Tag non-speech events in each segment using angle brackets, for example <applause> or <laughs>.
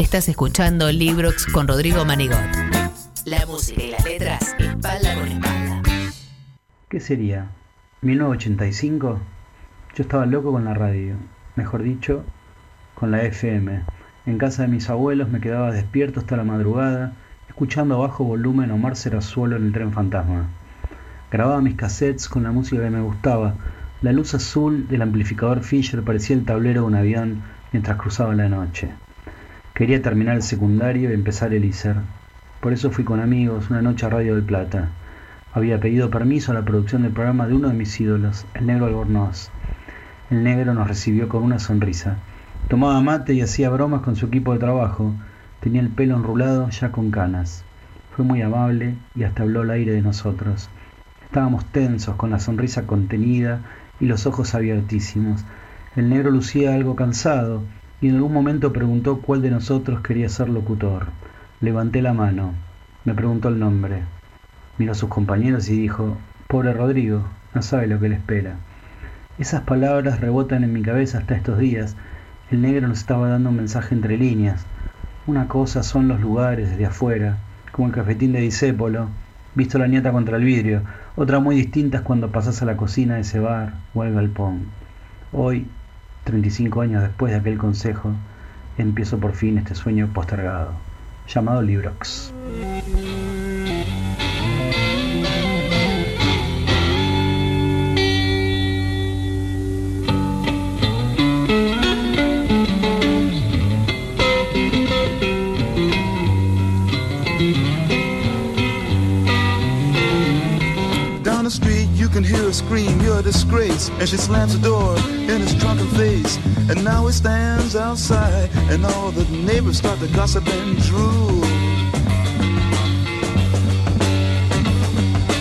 Estás escuchando Librox con Rodrigo Manigot. La música y las letras, espalda con espalda. ¿Qué sería? ¿1985? Yo estaba loco con la radio, mejor dicho, con la FM. En casa de mis abuelos me quedaba despierto hasta la madrugada, escuchando a bajo volumen Omar Serazuelo en el tren fantasma. Grababa mis cassettes con la música que me gustaba. La luz azul del amplificador Fisher parecía el tablero de un avión mientras cruzaba la noche. Quería terminar el secundario y empezar el ISER. Por eso fui con amigos una noche a Radio del Plata. Había pedido permiso a la producción del programa de uno de mis ídolos, el negro Albornoz. El negro nos recibió con una sonrisa. Tomaba mate y hacía bromas con su equipo de trabajo. Tenía el pelo enrulado ya con canas. Fue muy amable y hasta habló al aire de nosotros. Estábamos tensos, con la sonrisa contenida y los ojos abiertísimos. El negro lucía algo cansado y en algún momento preguntó cuál de nosotros quería ser locutor. Levanté la mano. Me preguntó el nombre. Miró a sus compañeros y dijo, pobre Rodrigo, no sabe lo que le espera. Esas palabras rebotan en mi cabeza hasta estos días. El negro nos estaba dando un mensaje entre líneas. Una cosa son los lugares desde afuera, como el cafetín de Disépolo, visto la nieta contra el vidrio. Otra muy distinta es cuando pasas a la cocina de ese bar o al galpón. Hoy, 35 años después de aquel consejo, empiezo por fin este sueño postergado, llamado Librox. Her scream, you're a disgrace. And she slams the door in his drunken face. And now he stands outside, and all the neighbors start to gossip and drool.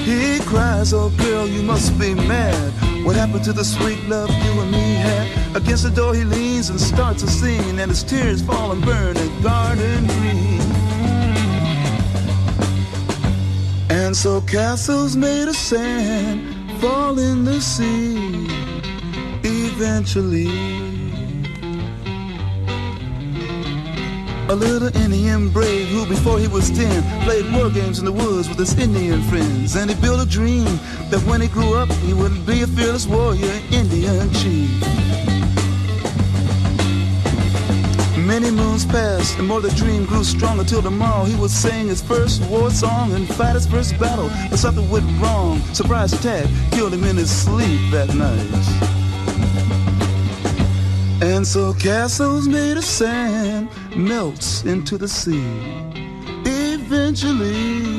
He cries, oh girl, you must be mad. What happened to the sweet love you and me had? Against the door he leans and starts a scene, and his tears fall and burn a garden green. And so castles made of sand fall in the sea eventually. A little Indian brave who before he was ten played war games in the woods with his Indian friends. And he built a dream that when he grew up he would be a fearless warrior, Indian chief. Many moons passed, and more the dream grew stronger till tomorrow he would sing his first war song and fight his first battle. But something went wrong. Surprise attack killed him in his sleep that night. And so castles made of sand melts into the sea. Eventually.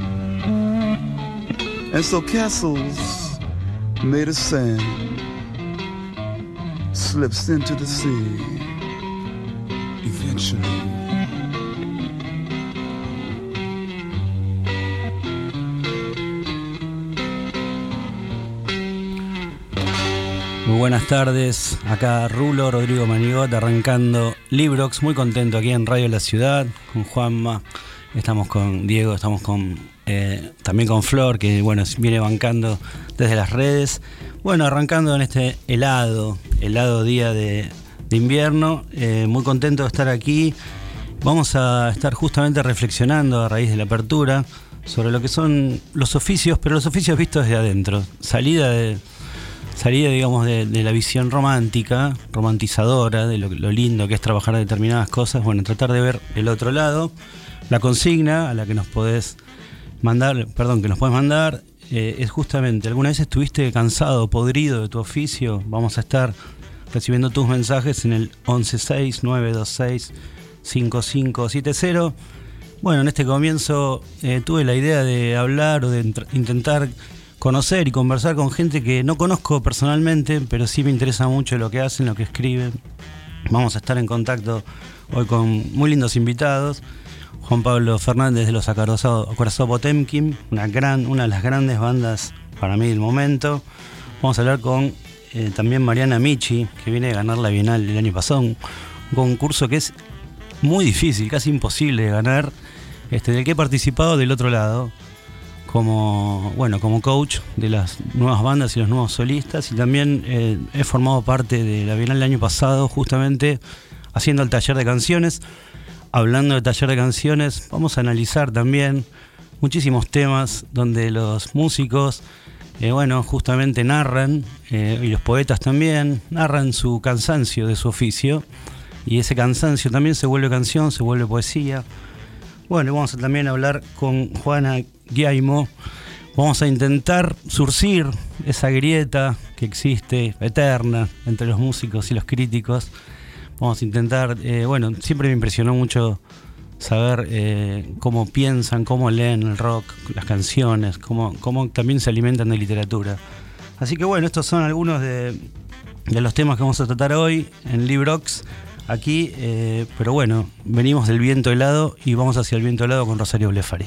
And so castles made of sand slips into the sea eventually. Muy buenas tardes, acá Rulo, Rodrigo Manigot, arrancando Librox, muy contento aquí en Radio La Ciudad, con Juanma, estamos con Diego, estamos con eh, también con Flor, que bueno, viene bancando desde las redes. Bueno, arrancando en este helado, helado día de, invierno, eh, muy contento de estar aquí. Vamos a estar justamente reflexionando a raíz de la apertura sobre lo que son los oficios, pero los oficios vistos desde adentro. Salida de, salida, digamos, de, la visión romántica, romantizadora, de lo, lo, lindo que es trabajar determinadas cosas. Bueno, tratar de ver el otro lado. La consigna a la que nos podés mandar, perdón, que nos puedes mandar eh, es justamente, ¿alguna vez estuviste cansado, podrido de tu oficio? Vamos a estar recibiendo tus mensajes en el 116-926-5570 Bueno, en este comienzo eh, tuve la idea de hablar o de intentar conocer y conversar con gente que no conozco personalmente, pero sí me interesa mucho lo que hacen, lo que escriben. Vamos a estar en contacto hoy con muy lindos invitados. Juan Pablo Fernández de los Acorazado Potemkin, una, gran, una de las grandes bandas para mí del momento. Vamos a hablar con eh, también Mariana Michi, que viene a ganar la Bienal el año pasado, un concurso que es muy difícil, casi imposible de ganar, este, del que he participado del otro lado, como, bueno, como coach de las nuevas bandas y los nuevos solistas, y también eh, he formado parte de la Bienal del año pasado, justamente haciendo el taller de canciones. Hablando de taller de canciones, vamos a analizar también muchísimos temas donde los músicos, eh, bueno, justamente narran, eh, y los poetas también, narran su cansancio de su oficio y ese cansancio también se vuelve canción, se vuelve poesía. Bueno, vamos a también hablar con Juana Guiaimo. Vamos a intentar surcir esa grieta que existe, eterna, entre los músicos y los críticos. Vamos a intentar, eh, bueno, siempre me impresionó mucho saber eh, cómo piensan, cómo leen el rock, las canciones, cómo, cómo también se alimentan de literatura. Así que bueno, estos son algunos de, los temas que vamos a tratar hoy en Librox aquí, eh, pero bueno, venimos del viento helado y vamos hacia el viento helado con Rosario Blefari.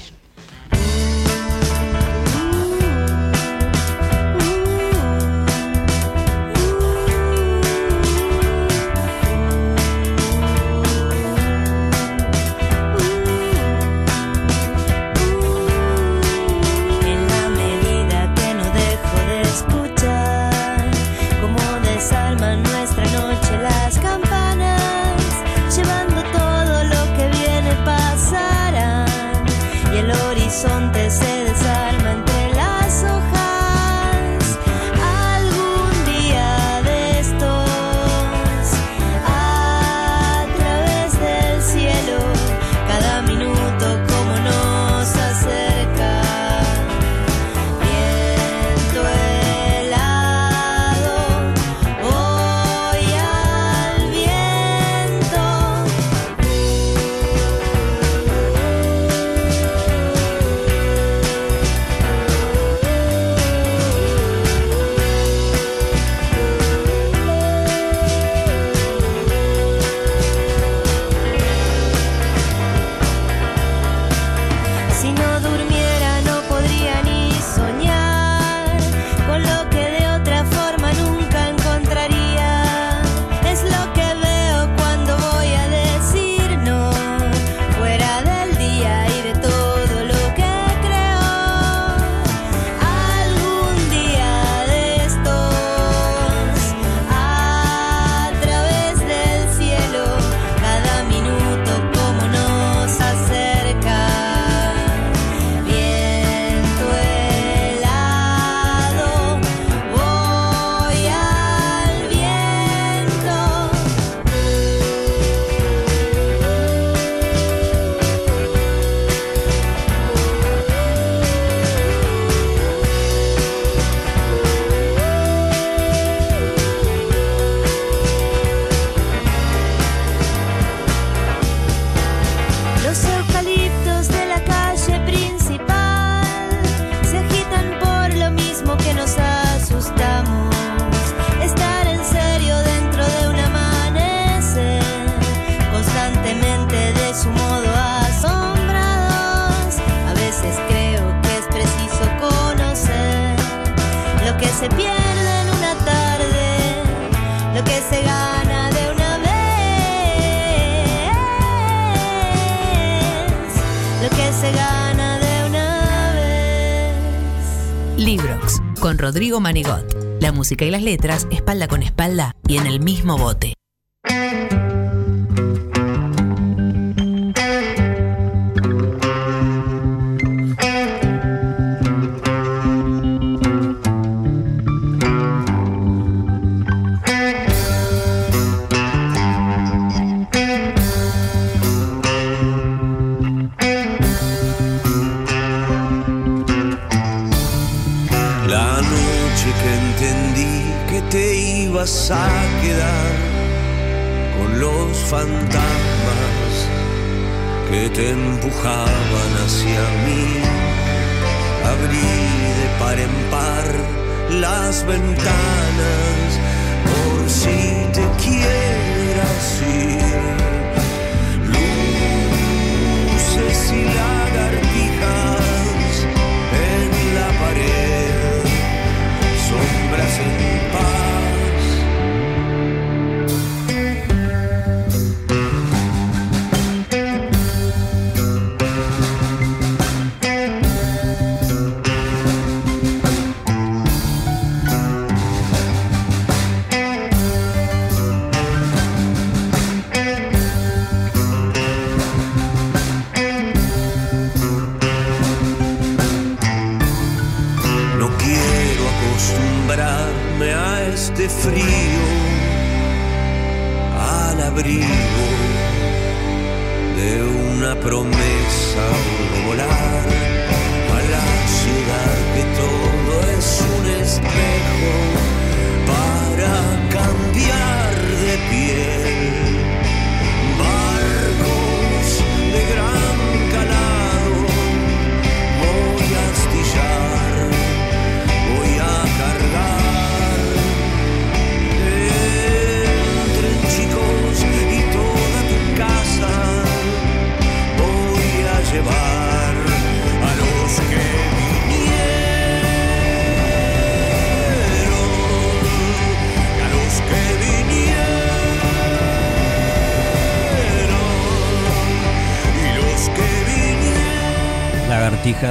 Rodrigo Manigot. La música y las letras espalda con espalda y en el mismo bote.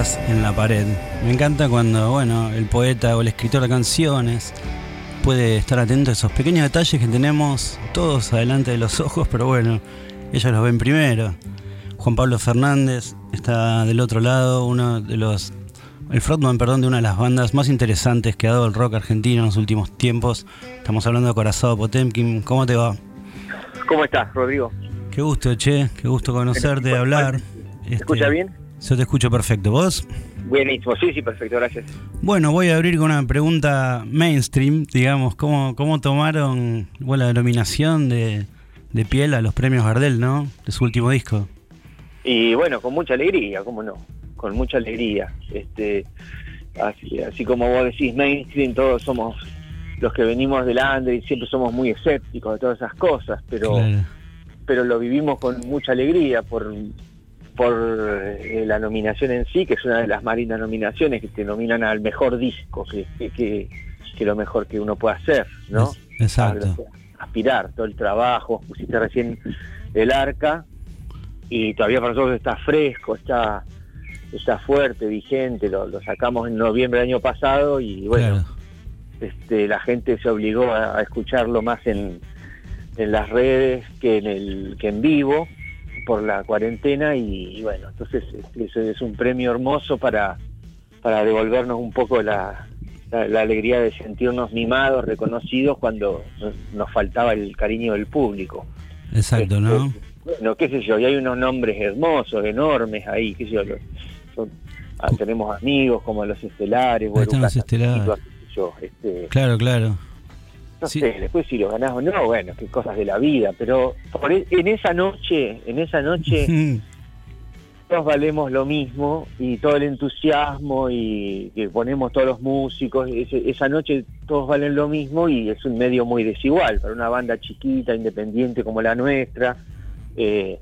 En la pared. Me encanta cuando, bueno, el poeta o el escritor de canciones puede estar atento a esos pequeños detalles que tenemos todos adelante de los ojos, pero bueno, ellos los ven primero. Juan Pablo Fernández está del otro lado, uno de los el frontman, perdón, de una de las bandas más interesantes que ha dado el rock argentino en los últimos tiempos. Estamos hablando de Corazado Potemkin. ¿Cómo te va? ¿Cómo estás, Rodrigo? Qué gusto, che, qué gusto conocerte, hablar. ¿Me escucha bien? Yo te escucho perfecto. ¿Vos? Buenísimo, sí, sí, perfecto, gracias. Bueno, voy a abrir con una pregunta mainstream, digamos, ¿cómo, cómo tomaron bueno, la denominación de, de piel a los premios Gardel, ¿no? De su último disco. Y bueno, con mucha alegría, ¿cómo no? Con mucha alegría. Este, así, así como vos decís, mainstream, todos somos los que venimos del under y siempre somos muy escépticos de todas esas cosas, pero, Claro. pero lo vivimos con mucha alegría por, por eh, la nominación en sí, que es una de las más lindas nominaciones que te nominan al mejor disco, que, que, que, que lo mejor que uno puede hacer, ¿no? Exacto. aspirar todo el trabajo, pusiste recién el arca y todavía para nosotros está fresco, está está fuerte, vigente, lo, lo sacamos en noviembre del año pasado y bueno, Claro. este, la gente se obligó a, a escucharlo más en, en las redes que en el que en vivo por la cuarentena y, y bueno, entonces este, eso es un premio hermoso para, para devolvernos un poco la, la, la alegría de sentirnos mimados, reconocidos cuando nos, faltaba el cariño del público. Exacto, ¿no? Este, bueno, qué sé yo, y hay unos nombres hermosos, enormes ahí, qué sé yo, los- son- ah, tenemos amigos como los estelares, están los yo, este, Claro, claro. No Sí. sé, después si lo ganás o no, bueno, qué cosas de la vida, pero por e- en esa noche, en esa noche <laughs> todos valemos lo mismo y todo el entusiasmo y que ponemos todos los músicos, ese- esa noche todos valen lo mismo y es un medio muy desigual para una banda chiquita, independiente como la nuestra. eh,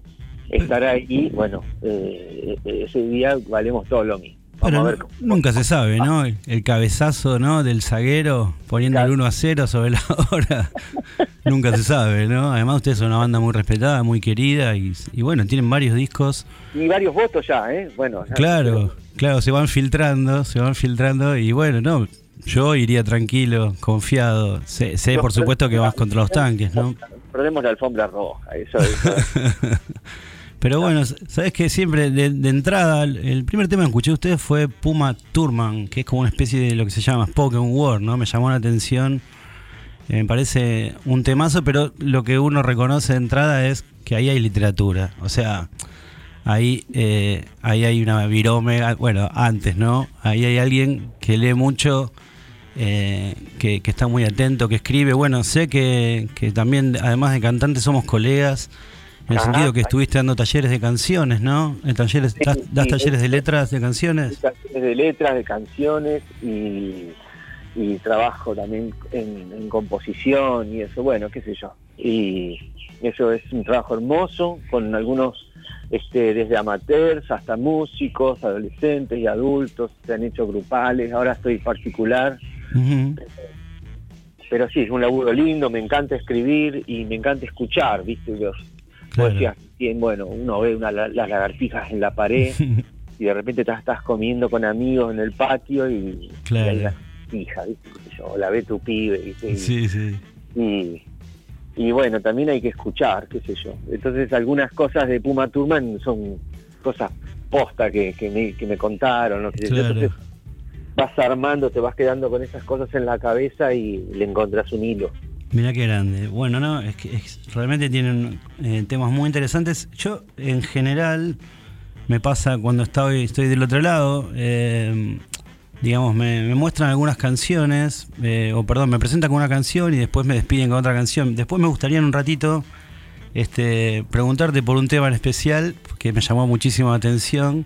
estar ahí, bueno, eh, ese día valemos todos lo mismo. Vamos Pero a ver nu- cómo- nunca se sabe, ¿no? El, el cabezazo, ¿no? Del zaguero poniendo el Claro. 1 a 0 sobre la <laughs> hora. nunca se sabe, ¿no? Además, ustedes son una banda muy respetada, muy querida y, y bueno, tienen varios discos. Y varios votos ya, ¿eh? Bueno, ya- Claro, claro, se van filtrando, se van filtrando y bueno, no. Yo iría tranquilo, confiado. Sé, sé, por supuesto que vas contra los tanques, ¿no? Perdemos la alfombra roja, eso, eso. <laughs> Pero bueno, sabes que siempre de, de entrada, el- primer tema que escuché de ustedes fue Puma Turman, que es como una especie de lo que se llama spoken word, ¿no? Me llamó la atención. Eh, me parece un temazo, pero lo que uno reconoce de entrada es que ahí hay literatura. O sea, ahí, eh, ahí hay una virome, ah, bueno, antes, ¿no? Ahí hay alguien que lee mucho, eh, que, que está muy atento, que escribe. Bueno, sé que, que también, además de cantante, somos colegas En el Ajá. sentido que estuviste dando talleres de canciones, ¿no? En talleres, Sí, das, talleres de letras de canciones. canciones de letras, de canciones y, y trabajo también en, en composición y eso, bueno, qué sé yo. Y eso es un trabajo hermoso con algunos, este, desde amateurs hasta músicos, adolescentes y adultos, se han hecho grupales, ahora estoy particular, pero sí, es un laburo lindo, me encanta escribir y me encanta escuchar, ¿viste? Los, Decías, bueno, uno ve una, las lagartijas en la pared <laughs> y de repente te estás comiendo con amigos en el patio y, Claro. y hay yo, o la ve tu pibe, ¿viste? Y, Sí, sí. y, y bueno, también hay que escuchar, qué sé yo. Entonces algunas cosas de Puma Turman son cosas posta que, que, me, que me contaron, ¿no? Claro. Entonces vas armando, te vas quedando con esas cosas en la cabeza y le encontrás un hilo. Mirá qué grande. Bueno, no, es que es- realmente tienen eh, temas muy interesantes. Yo, en general, me pasa cuando estoy, estoy del otro lado, eh, digamos, me, me muestran algunas canciones, eh, o perdón, me presentan con una canción y después me despiden con otra canción. Después me gustaría en un ratito este, preguntarte por un tema en especial que me llamó muchísimo la atención.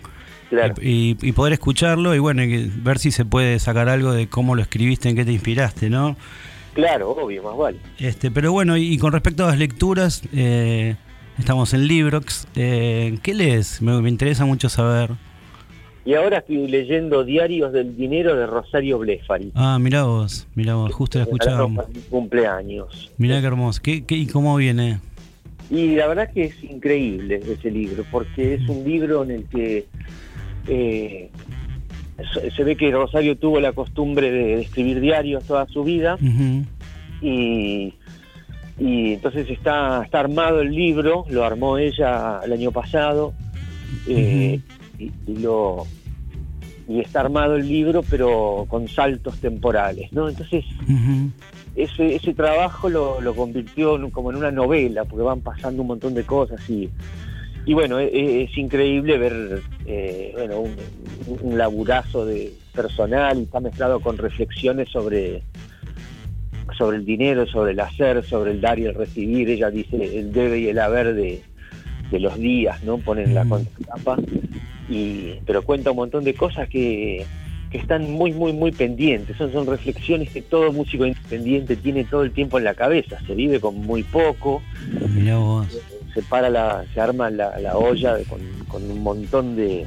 Claro. Y, y poder escucharlo y bueno, ver si se puede sacar algo de cómo lo escribiste, en qué te inspiraste, ¿no? Claro, obvio, más vale. Este, pero bueno, y, y con respecto a las lecturas, eh, estamos en Librox. Eh, ¿Qué lees? Me, me interesa mucho saber. Y ahora estoy leyendo Diarios del Dinero de Rosario Blefari. Ah, mirá vos, mirá vos, justo la escuchábamos. cumpleaños. Mirá qué hermoso. ¿Qué, qué, ¿Y cómo viene? Y la verdad que es increíble ese libro, porque es un libro en el que eh, se- ve que Rosario tuvo la costumbre de, de escribir diarios toda su vida. Y, y entonces está, está armado el libro, lo armó ella el año pasado eh, y, y lo y está armado el libro pero con saltos temporales, ¿no? Entonces ese, ese trabajo lo, lo convirtió como en una novela, porque van pasando un montón de cosas y, y bueno, e- e- es, increíble ver eh, bueno, un, un laburazo de personal y está mezclado con reflexiones sobre sobre el dinero, sobre el hacer, sobre el dar y el recibir. Ella dice el debe y el haber de, de los días, ¿no? Ponen la Mm. contratapa, y, pero cuenta un montón de cosas que, que están muy, muy, muy pendientes. Son, son reflexiones que todo músico independiente tiene todo el tiempo en la cabeza. Se vive con muy poco, Mirá vos. Se para la, se arma la, la olla con, con un montón de,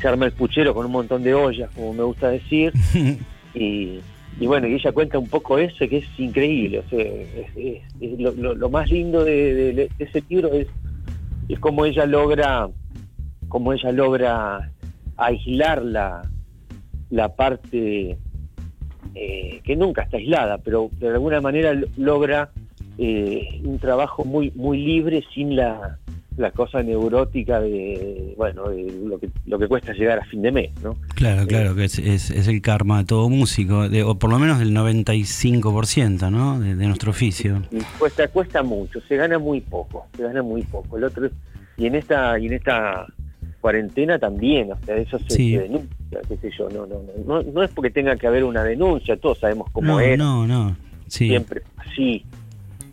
se arma el puchero con un montón de ollas, como me gusta decir, <laughs> y, y bueno, y ella cuenta un poco eso, que es increíble, o sea, es- es- es lo, lo- lo más lindo de, de- de ese libro es, es cómo ella logra, cómo ella logra aislar la, la parte eh, que nunca está aislada, pero de alguna manera lo- logra eh, un trabajo muy muy libre sin la, la cosa neurótica de bueno de lo que lo que cuesta llegar a fin de mes, ¿no? Claro, claro, que es, es, es el karma de todo músico, de- o por lo menos del 95%, ¿no? De, de nuestro oficio. Y cuesta cuesta mucho, se gana muy poco, se gana muy poco. El otro y en esta y en esta cuarentena también, o sea, eso se, Sí. se denuncia, qué sé yo, no, no, no, no, no es porque tenga que haber una denuncia, todos sabemos cómo No, es, no, no. Sí. siempre así.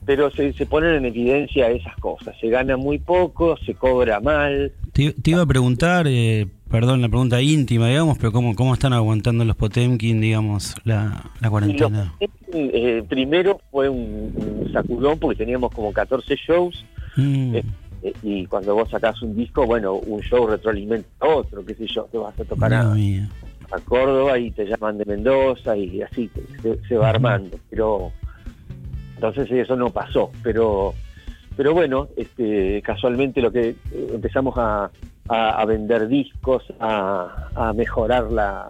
Pero se, se ponen en evidencia esas cosas. Se gana muy poco, se cobra mal. Te, te iba a preguntar, eh, perdón, la pregunta íntima, digamos, pero ¿cómo, cómo están aguantando los Potemkin, digamos, la, la cuarentena? eh, primero fue un, un sacudón porque teníamos como 14 shows Mm, eh, eh, y cuando vos sacás un disco, bueno, un show retroalimenta a otro, qué sé yo, te vas a tocar a, a Córdoba y te llaman de Mendoza y así se, se va armando. Pero entonces eso no pasó. Pero pero bueno, este, casualmente lo que eh, empezamos a, a- a vender discos, a, a mejorar la,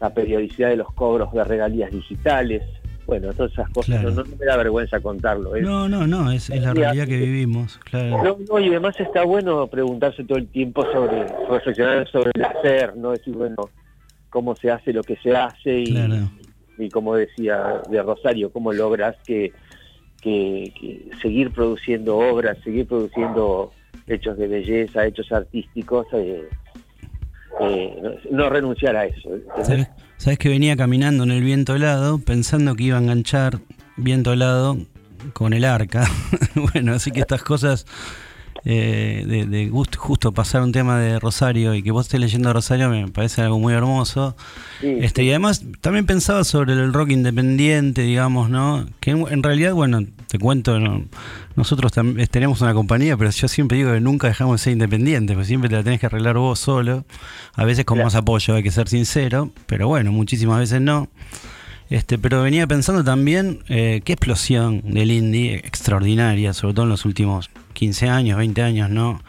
la periodicidad de los cobros de regalías digitales. Bueno, todas esas cosas, Claro. no, no me da vergüenza contarlo. ¿eh? No, no, no, es, es la realidad que vivimos, claro. No, no, y además está bueno preguntarse todo el tiempo sobre, reflexionar sobre el hacer, ¿no? Decir, bueno, cómo se hace lo que se hace y, Claro. y como decía de Rosario, cómo logras que, que, que seguir produciendo obras, seguir produciendo hechos de belleza, hechos artísticos, eh, eh, no, no renunciar a eso. ¿entendés? ¿Sabes, sabes que venía caminando en el viento helado pensando que iba a enganchar viento helado con el arca? <laughs> bueno, así que estas cosas eh, de, de gust- justo pasar un tema de Rosario y que vos estés leyendo Rosario me parece algo muy hermoso. Sí, Este, y además también pensaba sobre el rock independiente, digamos, ¿no? Que en, en realidad, bueno, te cuento, ¿no? nosotros tam- tenemos una compañía, pero yo siempre digo que nunca dejamos de ser independientes, porque siempre te la tenés que arreglar vos solo, a veces con Claro. más apoyo, hay que ser sincero, pero bueno, muchísimas veces no. Este, pero venía pensando también eh, qué explosión del indie extraordinaria, sobre todo en los últimos 15 años, 20 años, ¿no?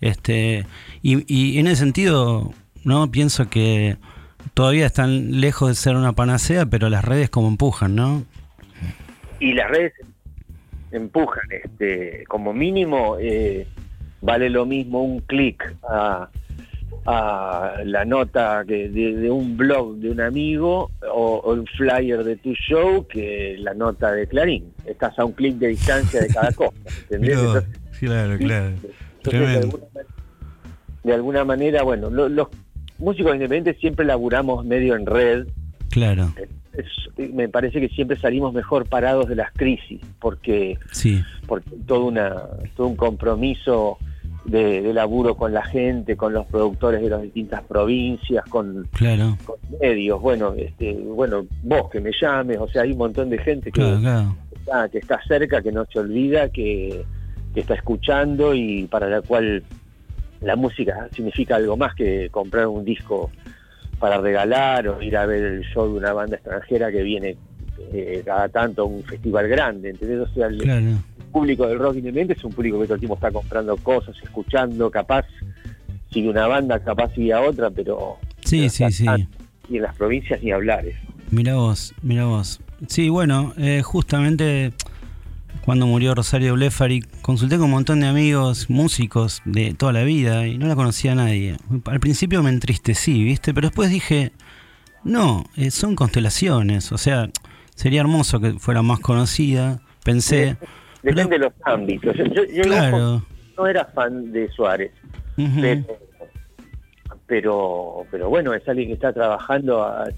Este, y, y en ese sentido, ¿no? Pienso que todavía están lejos de ser una panacea, pero las redes como empujan, ¿no? y las redes empujan, este, como mínimo eh, vale lo mismo un clic a, a la nota que de, de un blog de un amigo o, o el flyer de tu show que la nota de Clarín. Estás a un clic de distancia de cada cosa, <laughs> ¿entendés? Entonces, claro, claro. entonces, de, alguna, man- de alguna manera, bueno, lo- los músicos independientes siempre laburamos medio en red, Claro, es- me parece que siempre salimos mejor parados de las crisis, porque sí, porque todo una todo un compromiso de, de laburo con la gente, con los productores de las distintas provincias, con, claro, con medios, bueno, este, bueno, vos que me llames, o sea, hay un montón de gente que, claro, claro. está, que está cerca, que no se olvida, que, que está escuchando y para la cual la música significa algo más que comprar un disco para regalar o ir a ver el show de una banda extranjera que viene eh, cada tanto a un festival grande, ¿entendés? O sea, el claro. público del rock independiente es un público que todo el tiempo está comprando cosas, escuchando, capaz sigue una banda, capaz sigue a otra, pero Sí, sí, sí. y en las provincias ni hablar eso. Mira vos, mira vos. Sí, bueno, eh, justamente cuando murió Rosario Blefari, consulté con un montón de amigos, músicos de toda la vida y no la conocía a nadie. Al principio me entristecí, ¿viste? Pero después dije, no, eh, son constelaciones, o sea, sería hermoso que fuera más conocida. Pensé, Depende de los ámbitos. Yo, claro. no era fan de Suárez, ujú, pero, pero pero bueno, es alguien que está trabajando a-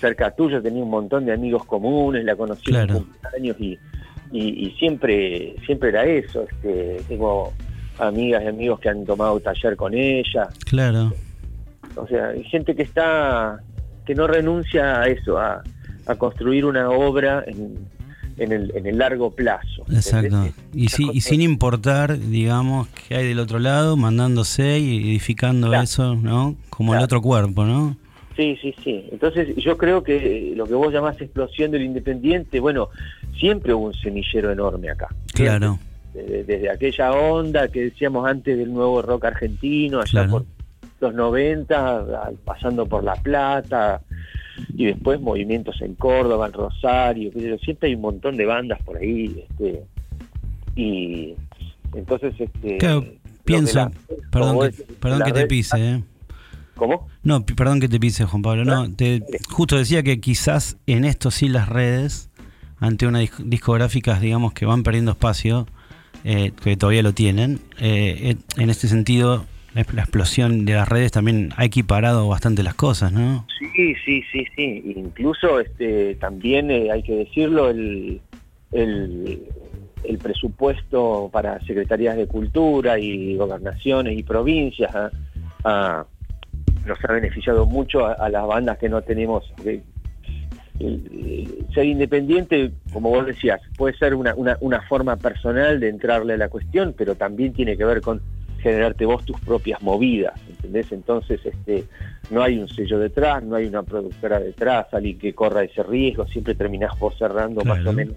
cerca tuyo, tenía un montón de amigos comunes, la conocí Claro. en cumpleaños y, y, y siempre siempre era eso. Este, tengo amigas y amigos que han tomado taller con ella, Claro, o sea, hay gente que está que no renuncia a eso, a, a construir una obra en, en, el, en el largo plazo. exacto. ¿entendés? Y, si- y sin importar, digamos, qué hay del otro lado, mandándose y edificando Claro. eso, ¿no? Como el otro cuerpo, ¿no? Sí, sí, sí. Entonces yo creo que lo que vos llamás explosión del independiente, bueno, siempre hubo un semillero enorme acá. Claro. Desde, desde aquella onda que decíamos antes del nuevo rock argentino, allá Claro. por los 90, al- pasando por La Plata, y después movimientos en Córdoba, en Rosario, siempre hay un montón de bandas por ahí, este, y entonces este Claro, pienso, la- perdón que, perdón que te pise, ¿eh? ¿Cómo? No, perdón que te pise, Juan Pablo. No, Ah, te, justo decía que quizás en esto sí las redes, ante una dis- discográficas, digamos, que van perdiendo espacio, eh, que todavía lo tienen, eh, eh, en este sentido, la, explosión de las redes también ha equiparado bastante las cosas, ¿no? Sí, sí, sí, sí. Incluso este también eh, hay que decirlo el, el, el presupuesto para secretarías de cultura y gobernaciones y provincias ah, nos ha beneficiado mucho a, las bandas que no tenemos. eh, el- el ser independiente, como vos decías, puede ser una, una, una forma personal de entrarle a la cuestión, pero también tiene que ver con generarte vos tus propias movidas, ¿entendés? Entonces, este, no hay un sello detrás, no hay una productora detrás, alguien que corra ese riesgo, siempre terminás vos cerrando más o menos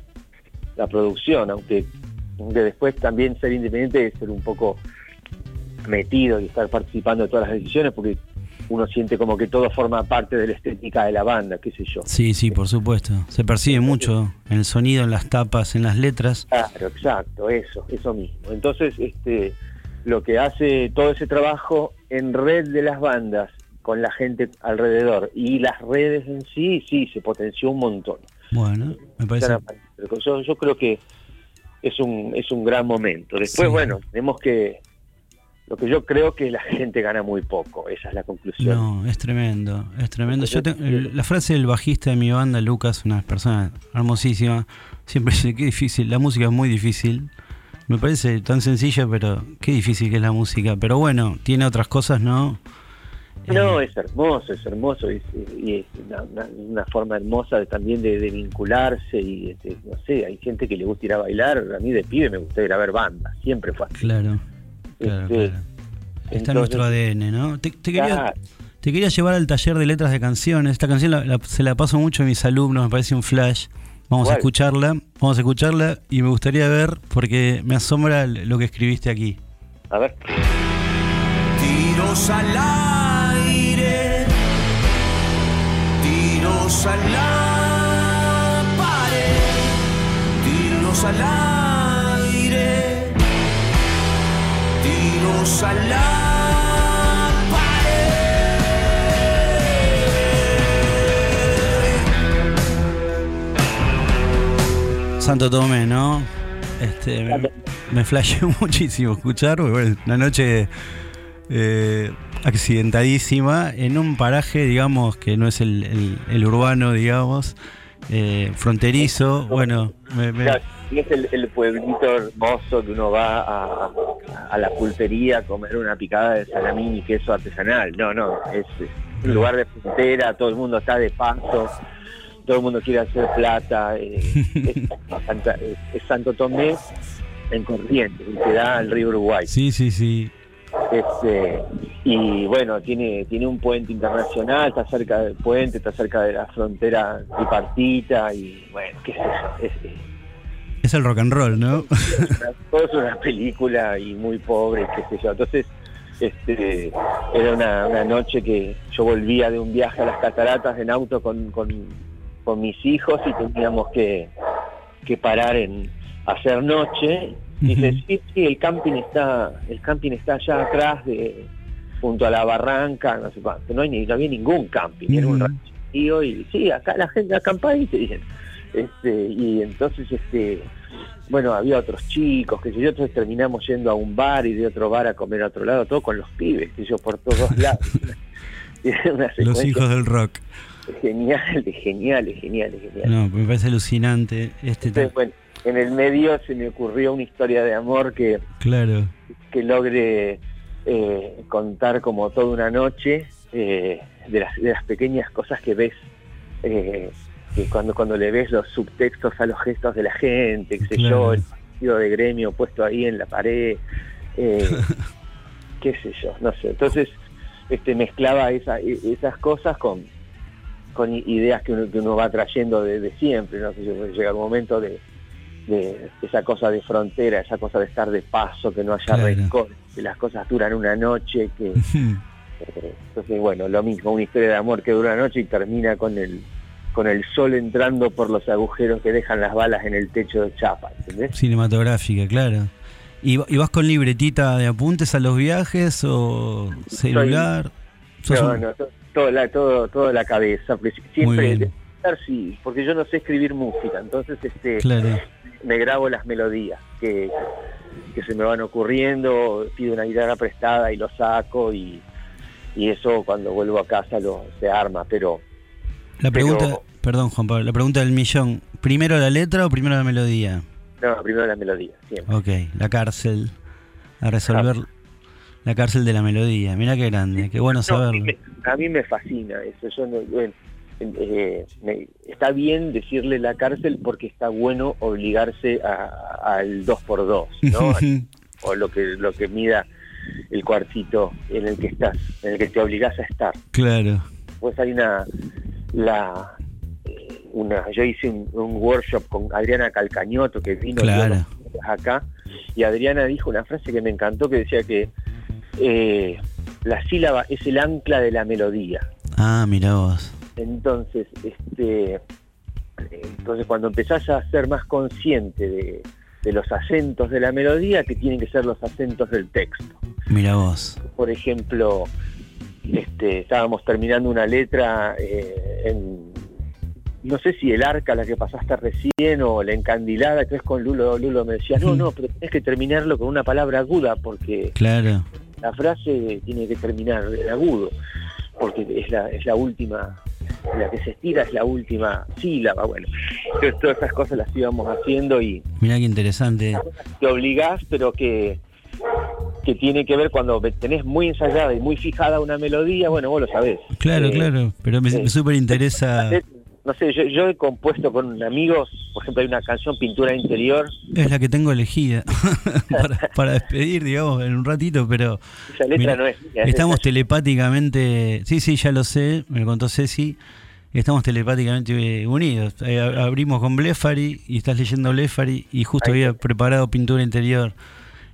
la producción, aunque, aunque después también ser independiente es ser un poco metido y estar participando de todas las decisiones, porque uno siente como que todo forma parte de la estética de la banda, qué sé yo. Sí, sí, por supuesto. Se percibe mucho en el sonido, en las tapas, en las letras. Claro, exacto, eso, eso mismo. Entonces, este, lo que hace todo ese trabajo en red de las bandas, con la gente alrededor y las redes en sí, sí, se potenció un montón. Bueno, me parece... Yo, yo creo que es un, es un gran momento. Después, Sí. bueno, tenemos que... Lo que yo creo que la <laughs> gente gana muy poco, esa es la conclusión. No, es tremendo, es tremendo. Yo te- el- la frase del bajista de mi banda, Lucas, una persona hermosísima, siempre dice que difícil, la música es muy difícil, Me parece tan sencillo, pero qué difícil que es la música. Pero bueno, tiene otras cosas, ¿no? No, Eh, es hermoso, es hermoso y, es una, una- una forma hermosa de- también de, de vincularse y este, no sé, hay gente que le gusta ir a bailar, a mí de pibe me gusta ir a ver bandas, siempre fue así. Claro, claro, Este, claro. Está en entonces- nuestro ADN, ¿no? Te, te quería, Claro. te quería llevar al taller de letras de canciones. Esta canción la- la- se la paso mucho a mis alumnos, me parece un flash. Vamos a escucharla, vamos a escucharla y me gustaría ver, porque me asombra lo que escribiste aquí. A ver, Tiros al aire, tiros a la pared, tiros al tiros a la pared. Santo Tomé, ¿no? Este, me, me flasheó <laughs> muchísimo escuchar, bueno, una noche eh, accidentadísima en un paraje, digamos, que no es el, el- el urbano, digamos, eh, fronterizo. Bueno, me- me- Claro, y es el, el pueblito hermoso que uno va a, a la pulpería a comer una picada de salamín y queso artesanal. No, no, es, un lugar de frontera, todo el mundo está de paso, todo el mundo quiere hacer plata. eh, <laughs> es, Santo Tomé en Corrientes, y que da al río Uruguay. sí, sí, sí. Este, y bueno, tiene, tiene un puente internacional, está cerca del puente, está cerca de la frontera tripartita y bueno, qué sé yo, es- es- Es el rock and roll, ¿no? todo es una película y muy pobre, qué sé yo. Entonces, este, era una, una noche que yo volvía de un viaje a las cataratas en auto con, con, con mis hijos y teníamos que, que parar en hacer noche. Y dice, sí, sí, el camping está, el camping está allá atrás de, junto a la barranca, no sé cuánto. No, hay ni, no había ningún camping, era un rancho y sí, acá la gente acampa ahí, te dicen. Este, y entonces este bueno había otros chicos que si yo entonces terminamos yendo a un bar y de otro bar a comer a otro lado todo con los pibes que yo por todos lados <laughs> Los hijos del rock. genial genial genial genial No, me parece alucinante. Este Entonces, bueno en el medio se me ocurrió una historia de amor que claro. que logre eh, contar como toda una noche eh, de, las, de las pequeñas cosas que ves, eh, que cuando, cuando le ves los subtextos a los gestos de la gente, qué sé Claro. yo, el partido de gremio puesto ahí en la pared, eh, <laughs> qué sé yo, no sé. Entonces este, mezclaba esa, e- esas cosas con, con ideas que uno, que uno va trayendo de, de siempre, no sé, llega un momento de, de esa cosa de frontera, esa cosa de estar de paso, que no haya Claro. rencor, que las cosas duran una noche, que <laughs> eh, entonces bueno, lo mismo, una historia de amor que dura una noche y termina con el con el sol entrando por los agujeros que dejan las balas en el techo de chapa, ¿entendés? Cinematográfica, claro. ¿Y, va- y vas con libretita de apuntes a los viajes o celular? Sos No, un- no, to- todo la, todo, toda la cabeza, Muy siempre sí, porque yo no sé escribir música, entonces este Claro. me grabo las melodías que, que se me van ocurriendo, pido una guitarra prestada y lo saco y, y eso cuando vuelvo a casa lo se arma, pero La Pero- pregunta, perdón Juan Pablo, la pregunta del millón, ¿primero la letra o primero la melodía? no, primero la melodía, siempre. Ok, la cárcel, a resolver la cárcel de la melodía. Mira qué grande, qué bueno No, a, saberlo. mí me, a mí me fascina eso. Yo no- bueno, eh, me- está bien decirle la cárcel porque está bueno obligarse a- al 2x2, ¿no? <laughs> o lo que lo que mida el cuartito en el que estás, en el que te obligas a estar. claro. Pues hay una la una yo hice un, un workshop con Adriana Calcañoto que vino Claro. acá y Adriana dijo una frase que me encantó que decía que eh, la sílaba es el ancla de la melodía. Ah, mira vos. Entonces, este, entonces cuando empezás a ser más consciente de, de los acentos de la melodía, que tienen que ser los acentos del texto. Mira vos. Por ejemplo, este, estábamos terminando una letra eh, en, no sé si el arca la que pasaste recién o la encandilada que es con Lulo, Lulo me decía, no, no, pero tenés que terminarlo con una palabra aguda porque Claro. la frase tiene que terminar en agudo, porque es la, es la última la que se estira es la última sílaba, bueno. Entonces todas esas cosas las íbamos haciendo y Mirá qué interesante. te obligás, pero que que tiene que ver cuando tenés muy ensayada y muy fijada una melodía, bueno, vos lo sabés. Claro, Eh, claro, pero me, eh, me súper interesa. No sé, yo, yo he compuesto con amigos, por ejemplo, hay una canción Pintura Interior, Es la que tengo elegida <laughs> para, para despedir, digamos, en un ratito, pero esa letra Mirá, no es estamos esa- telepáticamente, sí, sí, ya lo sé, me contó Ceci, estamos telepáticamente eh, unidos. Eh, abrimos con Blefari y estás leyendo Blefari y justo había preparado pintura interior.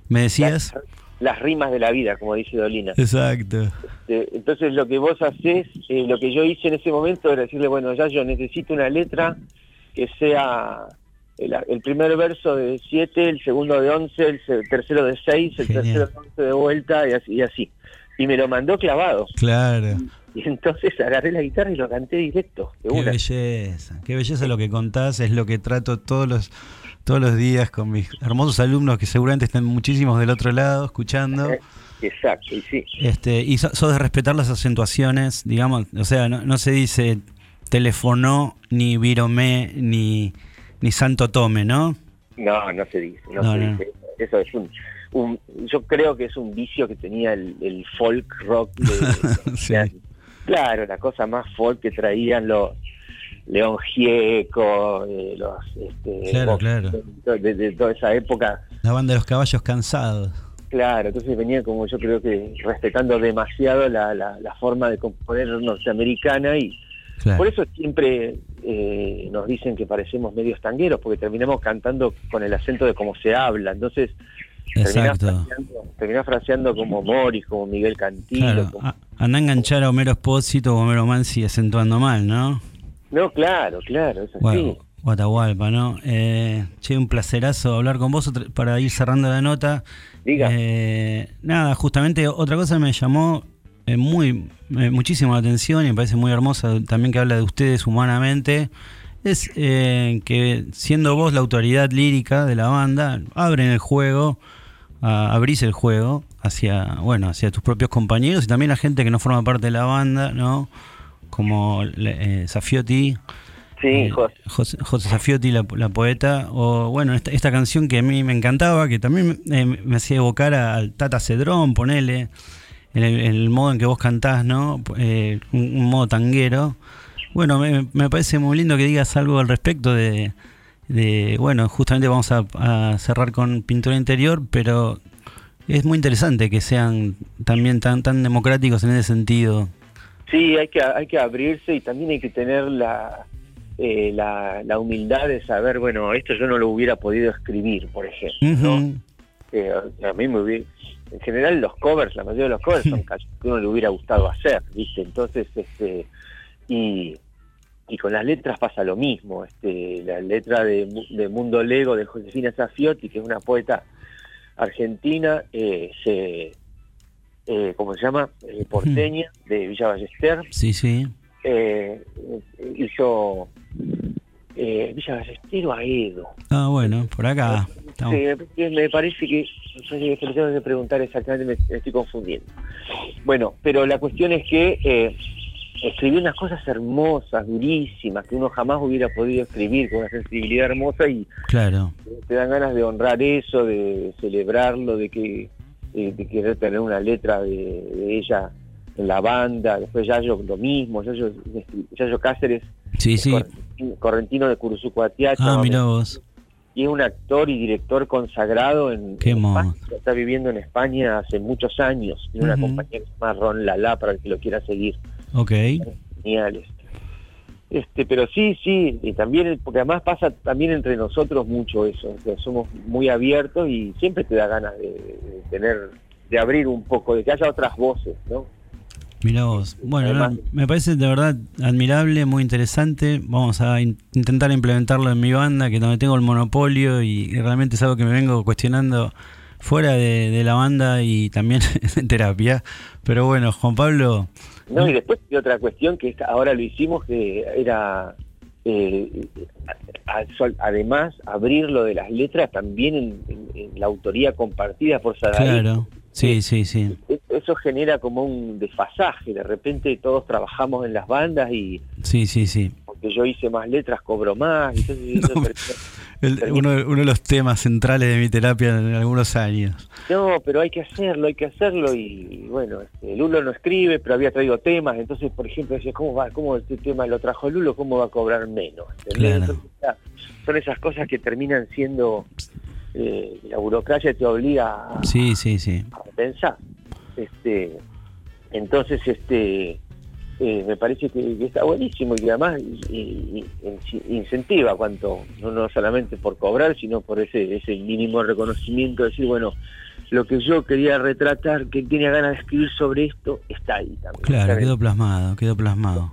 ¿Me decías? Las rimas de la vida, como dice Dolina. Exacto. Eh, Entonces lo que vos haces, eh, lo que yo hice en ese momento era decirle, bueno, ya yo necesito una letra que sea el, el primer verso de 7, el segundo de 11, el tercero de 6, el Genial. tercero de 11 de vuelta y así, y así. Y me lo mandó clavado. Claro. Y entonces agarré la guitarra y lo canté directo, de Qué una. belleza, qué belleza lo que contás, es lo que trato todos los todos los días con mis hermosos alumnos que seguramente están muchísimos del otro lado escuchando. Eh, Exacto, y sí. Este, y so- sos de respetar las acentuaciones, digamos, o sea, no, no se dice telefonó, ni viromé, ni, ni santo tome, ¿no? No, no se dice, no, No, se no. dice. Eso es un, un- yo creo que es un vicio que tenía el, el folk rock. De, <laughs> Sí. Claro, la cosa más folk que traían los León Gieco, eh, los este, Claro, vos- claro. De, de toda esa época. La banda de los caballos cansados. Claro, entonces venía como yo creo que respetando demasiado la, la, la forma de componer norteamericana y Claro. por eso siempre eh, nos dicen que parecemos medios tangueros, porque terminamos cantando con el acento de cómo se habla. Entonces, terminás fraseando, terminás fraseando como Morris, como Miguel Cantilo. Claro, como- a- anda a enganchar a Homero Espósito o Homero Mansi acentuando mal, ¿no? No, claro, claro, es así. Bueno, Guatahualpa, ¿no? Eh, che, un placerazo hablar con vos para ir cerrando la nota. Diga. Eh, nada, justamente otra cosa me llamó eh, muy eh, muchísimo la atención y me parece muy hermosa también que habla de ustedes humanamente. Es eh, que siendo vos la autoridad lírica de la banda, abren el juego, a- abrís el juego hacia, bueno, hacia tus propios compañeros y también la gente que no forma parte de la banda, ¿no? Como eh, Safiotti, Sí, eh, José. José, Safiotti, la, la poeta, o bueno, esta, esta canción que a mí me encantaba, que también eh, me hacía evocar al Tata Cedrón, ponele, en el, el modo en que vos cantás, ¿no? Eh, un, un modo tanguero. Bueno, me, me parece muy lindo que digas algo al respecto de, de bueno, justamente vamos a, a cerrar con pintura interior, pero es muy interesante que sean también tan, tan democráticos en ese sentido. Sí, hay que, hay que abrirse y también hay que tener la, eh, la, la humildad de saber, bueno, esto yo no lo hubiera podido escribir, por ejemplo. ¿no? Eh, a mí me hubiera... En general los covers, la mayoría de los covers son canciones que uno le hubiera gustado hacer, ¿viste? Entonces, este... Y, y con las letras pasa lo mismo. Este, la letra de Mundo Lego de Josefina Safiotti, que es una poeta argentina, eh, se... Eh, ¿Cómo se llama? Eh, porteña, de Villa Ballester, Sí, sí. eh, eh, hizo eh, Villa Ballester o Aedo. Ah, bueno, por acá. Sí, me- parece que, no sé si me tengo que preguntar exactamente, me, me estoy confundiendo. Bueno, pero la cuestión es que eh, escribió unas cosas hermosas, durísimas, que uno jamás hubiera podido escribir con una sensibilidad hermosa y Claro. te dan ganas de honrar eso, de celebrarlo, de que eh, de querer tener una letra de, de ella en la banda, después Yayo lo mismo, Yayo, Yayo Cáceres, Sí, sí. correntino, correntino de Curuzucuatiacha, Ah, mira vos. y es un actor y director consagrado en, Qué en. España, está viviendo en España hace muchos años, tiene una compañía que se llama Ron Lala para el que lo quiera seguir, Ok. genial este. Pero sí, sí, y también, porque además pasa también entre nosotros mucho eso, o sea, somos muy abiertos y siempre te da ganas de, de tener, de abrir un poco, de que haya otras voces, ¿no? Mira vos. Bueno, Además- no, me parece de verdad admirable, muy interesante. Vamos a in- intentar implementarlo en mi banda, que donde tengo el monopolio y, y realmente es algo que me vengo cuestionando fuera de, de la banda y también <laughs> en terapia. Pero bueno, Juan Pablo, No, y después hay otra cuestión que ahora lo hicimos, que era, eh, además, abrir lo de las letras también en, en- en la autoría compartida por Sadaí. claro. Sí, sí, sí. Eso genera como un desfasaje, de repente todos trabajamos en las bandas y Sí, sí, sí. Porque yo hice más letras cobro más, entonces <laughs> No, El- uno, uno de los temas centrales de mi terapia en algunos años. No, pero hay que hacerlo, hay que hacerlo y bueno, este, Lulo no escribe, pero había traído temas, entonces por ejemplo decía, ¿cómo va? ¿Cómo este tema lo trajo Lulo? ¿Cómo va a cobrar menos? Claro. Entonces, son esas cosas que terminan siendo, eh, la burocracia te obliga a, Sí, sí, sí. a pensar. Este, entonces, este, eh, me parece que, que está buenísimo y que además y- incentiva cuanto, no, no solamente por cobrar, sino por ese, ese mínimo reconocimiento, decir, bueno, lo que yo quería retratar, que tenía ganas de escribir sobre esto, está ahí también. Claro, quedó plasmado, quedó plasmado.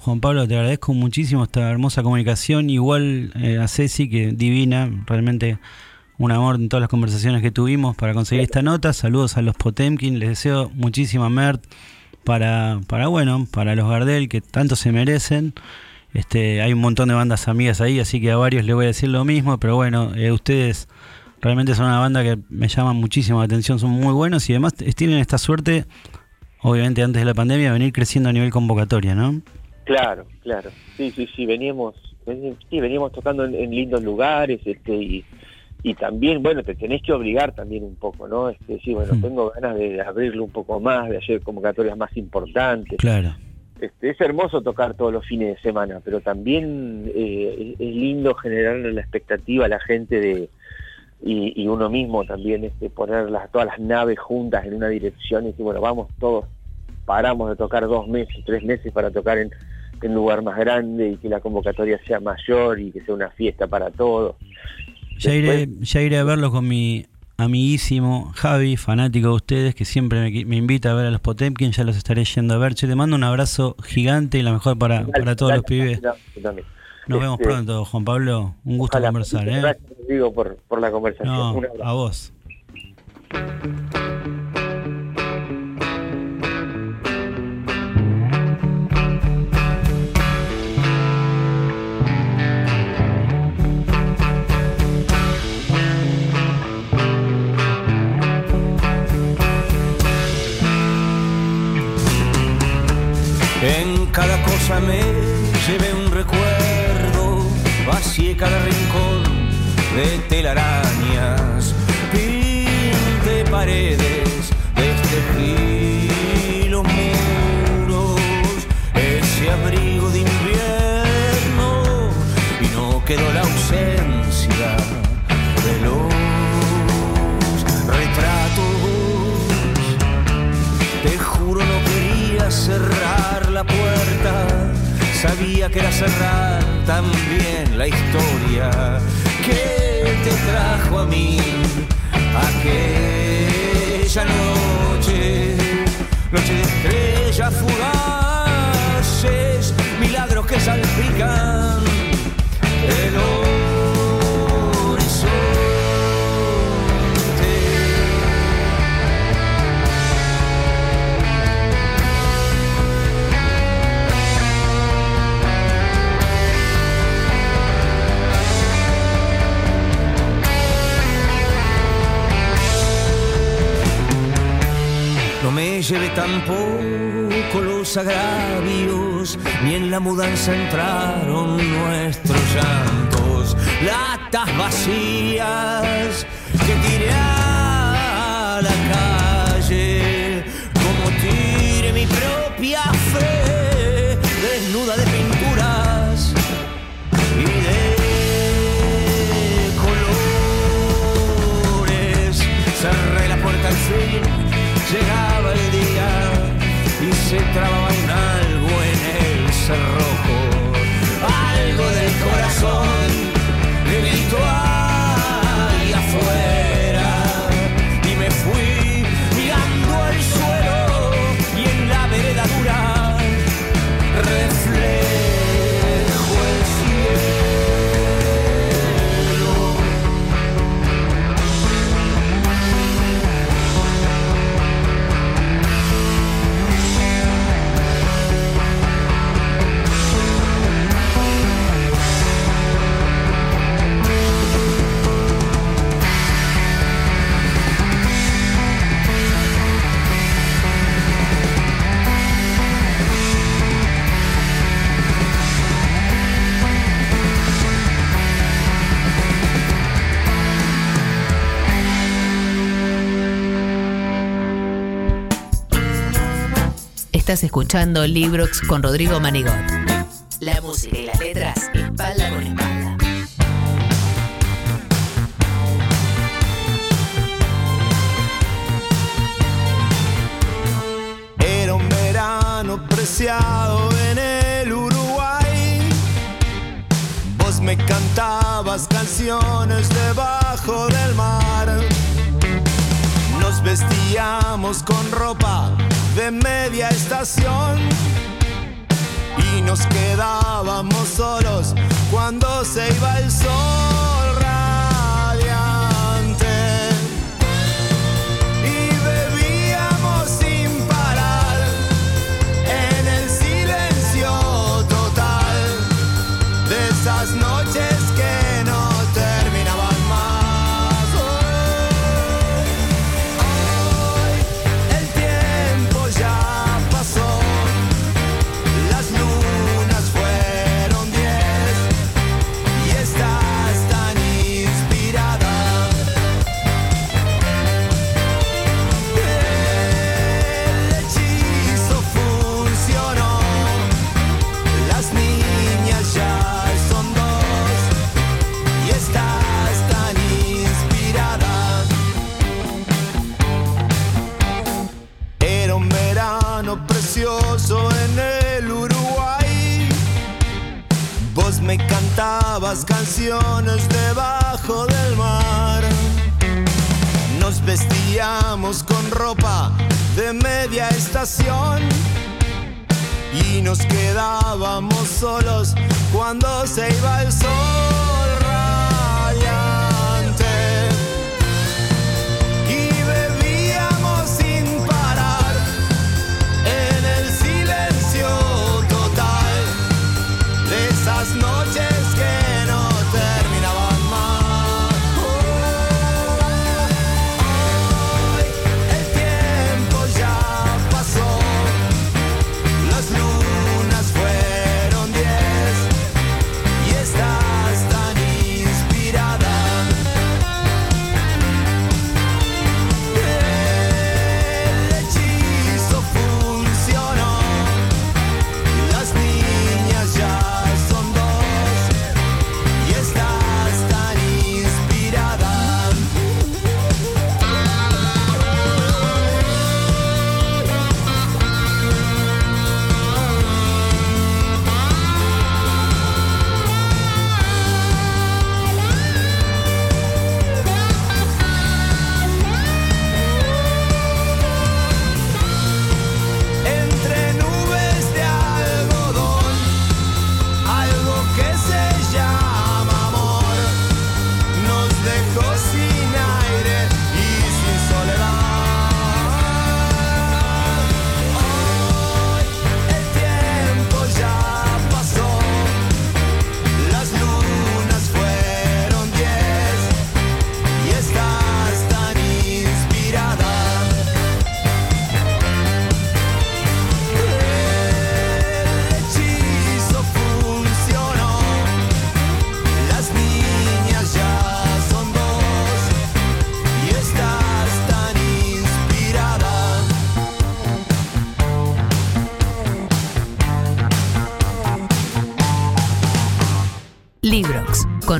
Juan Pablo, te agradezco muchísimo esta hermosa comunicación. Igual eh, a Ceci, que divina, realmente un amor en todas las conversaciones que tuvimos para conseguir esta nota. Saludos a los Potemkin, les deseo muchísima Mert para, para bueno, para los Gardel que tanto se merecen. Este, hay un montón de bandas amigas ahí, así que a varios les voy a decir lo mismo, pero bueno, eh, ustedes realmente son una banda que me llama muchísimo la atención, son muy buenos y además tienen esta suerte, obviamente antes de la pandemia, de venir creciendo a nivel convocatoria, ¿no? Claro, claro. Sí, sí, sí, veníamos, sí, veníamos tocando en, en lindos lugares, este, y, y también, bueno, te tenés que obligar también un poco, ¿no? Este, sí, bueno, Mm. tengo ganas de abrirlo un poco más, de hacer convocatorias más importantes. Claro. Este, es hermoso tocar todos los fines de semana, pero también eh, es, es lindo generarle la expectativa a la gente de y, y uno mismo también este, poner las, todas las naves juntas en una dirección y decir, bueno, vamos todos, paramos de tocar dos meses, tres meses para tocar en, en un lugar más grande y que la convocatoria sea mayor y que sea una fiesta para todos. Ya iré, ya iré a verlo con mi amiguísimo Javi, fanático de ustedes, que siempre me, invita a ver a los Potemkin, ya los estaré yendo a ver. Che, te mando un abrazo gigante y la mejor para, para todos los pibes. Nos vemos Este, pronto, Juan Pablo. Un gusto Ojalá. conversar, ¿eh? Gracias, Rodrigo, por, por la conversación. No, a vos. Cosa me llevé un recuerdo, vacié cada rincón de telarañas, pinté paredes, destejí también la historia que te trajo a mí aquella noche, noche de estrellas fugaces, milagros que salpican el horizonte. No me llevé tampoco los agravios, ni en la mudanza entraron nuestros llantos, latas vacías que tiré a la calle, como tiré mi propia fe, desnuda de pinturas y de colores. Cerré la puerta al fin, y se trababa un algo en el cerrojo. Algo del corazón Escuchando Librox con Rodrigo Manigot. Cuando se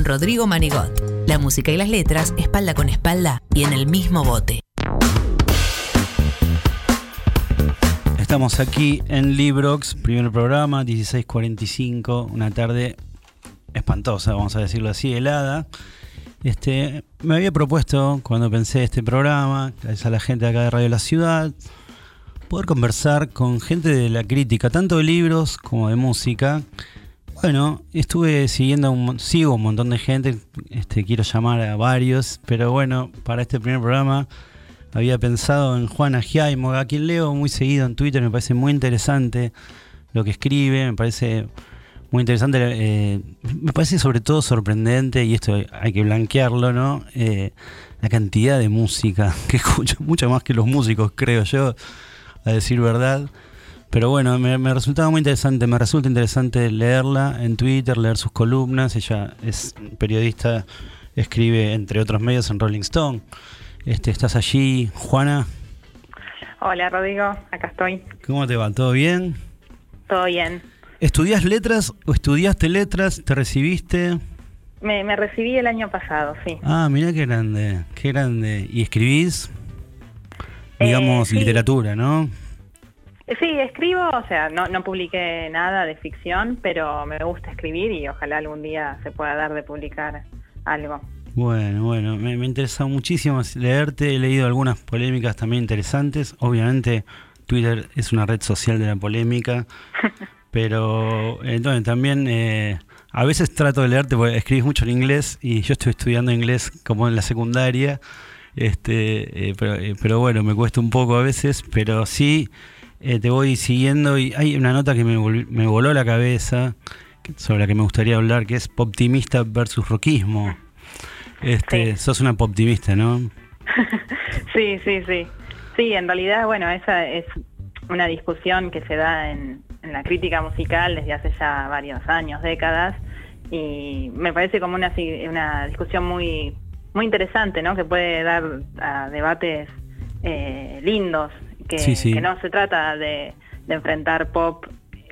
Rodrigo Manigot. La música y las letras, espalda con espalda y en el mismo bote. Estamos aquí en Librox, primer programa, 16.45, una tarde espantosa, vamos a decirlo así, helada. Este, me había propuesto, cuando pensé este programa, gracias a la gente acá de Radio La Ciudad, poder conversar con gente de la crítica, tanto de libros como de música. Bueno, estuve siguiendo, un, sigo un montón de gente, este, quiero llamar a varios, pero bueno, para este primer programa había pensado en Juana Giaimo, a quien leo muy seguido en Twitter, me parece muy interesante lo que escribe, me parece muy interesante, eh, me parece sobre todo sorprendente, y esto hay que blanquearlo, ¿no? Eh, la cantidad de música <laughs> que escucho, mucho más que los músicos, creo yo, a decir verdad. Pero bueno, me, me resultaba muy interesante, me resulta interesante leerla en Twitter, leer sus columnas. Ella es periodista, escribe entre otros medios en Rolling Stone. Este, ¿Estás allí, Juana? Hola Rodrigo, acá estoy. ¿Cómo te va? ¿Todo bien? Todo bien. ¿Estudias letras o estudiaste letras? ¿Te recibiste? Me, me recibí el año pasado, sí. Ah, mira qué grande, qué grande. ¿Y escribís? Digamos, Eh, sí. literatura, ¿no? Eh, Sí, escribo, o sea, no, no publiqué nada de ficción, pero me gusta escribir y ojalá algún día se pueda dar de publicar algo. Bueno, bueno, me, me interesa muchísimo leerte. He leído algunas polémicas también interesantes. Obviamente, Twitter es una red social de la polémica, <laughs> pero entonces también eh, a veces trato de leerte porque escribís mucho en inglés y yo estoy estudiando inglés como en la secundaria. Este, eh, pero, eh, pero bueno, me cuesta un poco a veces, pero sí eh, te voy siguiendo y hay una nota que me, me voló la cabeza que- sobre la que me gustaría hablar, que es poptimista versus rockismo. Este, Sí. sos una poptimista, ¿no? <laughs> Sí, sí, sí. Sí, en realidad, bueno, esa es una discusión que se da en, en la crítica musical desde hace ya varios años, décadas, y me parece como una, una discusión muy, muy interesante, ¿no? Que puede dar a debates eh, lindos, que, Sí, sí. que no se trata de, de enfrentar pop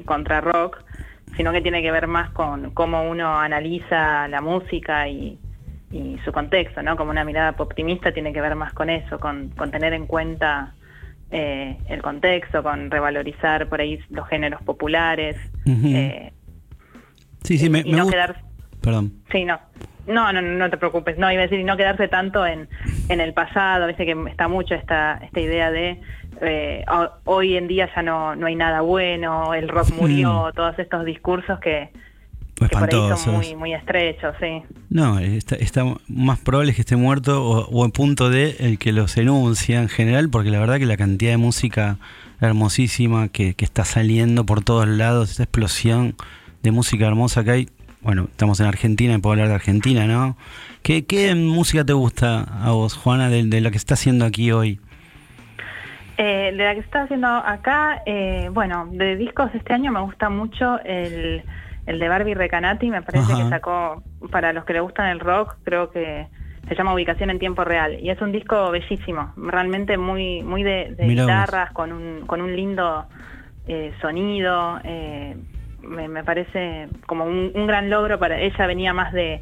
contra rock, sino que tiene que ver más con cómo uno analiza la música y, y su contexto, ¿no? Como una mirada optimista tiene que ver más con eso, con, con tener en cuenta eh, el contexto, con revalorizar por ahí los géneros populares. Eh, Sí, sí, me, y me no quedar, Perdón. sí, no. No, no, no te preocupes, no, iba a decir, y no quedarse tanto en, en el pasado, viste que está mucho esta, esta idea de eh, ho- hoy en día ya no, no hay nada bueno, el rock murió, todos estos discursos que, que por ahí son muy, muy estrechos, sí. No, está, está más probable que esté muerto o, o en punto de el que los enuncia en general, porque la verdad que la cantidad de música hermosísima que, que está saliendo por todos lados, esta explosión de música hermosa que hay. Bueno, estamos en Argentina y puedo hablar de Argentina, ¿no? ¿Qué, qué música te gusta a vos, Juana, de, de lo que está haciendo aquí hoy? Eh, de la que está haciendo acá, eh, bueno, de discos este año me gusta mucho el, el de Barbie Recanati, me parece Ajá. que sacó, para los que le gustan el rock, creo que se llama Ubicación en Tiempo Real. Y es un disco bellísimo, realmente muy muy de, de guitarras, con un, con un lindo eh, sonido. Me, me parece como un, un gran logro para ella, venía más de,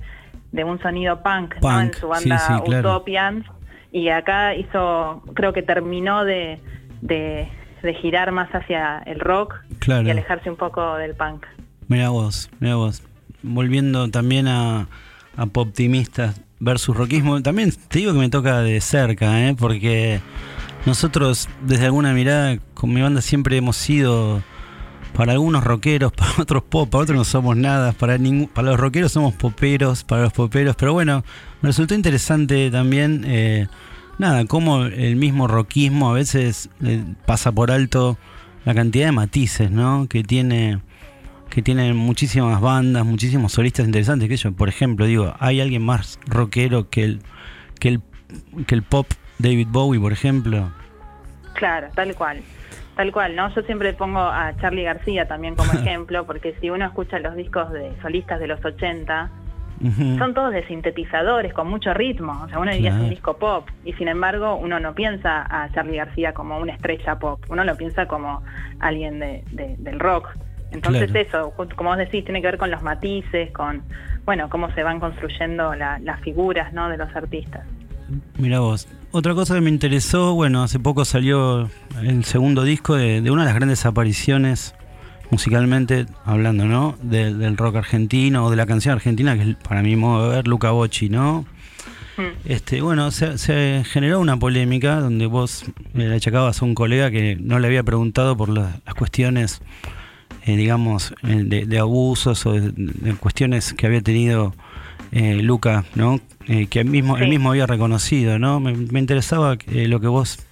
de un sonido punk, ¿no? en su banda sí. Utopians y acá hizo, creo que terminó de, de, de girar más hacia el rock Claro. y alejarse un poco del punk. Mira vos, mira vos. Volviendo también a, a poptimistas versus rockismo, también te digo que me toca de cerca, ¿eh? porque nosotros desde alguna mirada con mi banda siempre hemos sido para algunos rockeros, <laughs> para otros pop, para otros no somos nada, para para los rockeros somos poperos, para los poperos, pero bueno, me resultó interesante también, eh, nada, cómo el mismo rockismo a veces eh, pasa por alto la cantidad de matices, ¿no? Que tiene que tienen muchísimas bandas, muchísimos solistas interesantes que yo, por ejemplo, digo, hay alguien más rockero que el que el que el pop David Bowie, por ejemplo. Claro, tal cual. Tal cual, ¿no? Yo siempre pongo a Charlie García también como <laughs> ejemplo, porque si uno escucha los discos de solistas de los 80, Ujú. son todos de sintetizadores con mucho ritmo. O sea, uno diría es un disco pop. Y sin embargo, uno no piensa a Charlie García como una estrella pop. Uno lo piensa como alguien de, de- del rock. Entonces Claro. eso, como vos decís, tiene que ver con los matices, con, bueno, cómo se van construyendo la- las figuras, ¿no? De los artistas. Mira vos. Otra cosa que me interesó, bueno, hace poco salió el segundo disco de, de una de las grandes apariciones musicalmente hablando, ¿no? De- del rock argentino o de la canción argentina, que es para mi modo de ver, Luca Bocci, ¿no? Mm. Este, bueno, se, se generó una polémica donde vos le achacabas a un colega que no le había preguntado por la- las cuestiones, eh, digamos, eh, de, de abusos o de, de cuestiones que había tenido eh, Luca, ¿no? Eh, que él mismo, él Sí. mismo había reconocido, ¿no? Me, me interesaba eh, lo que vos,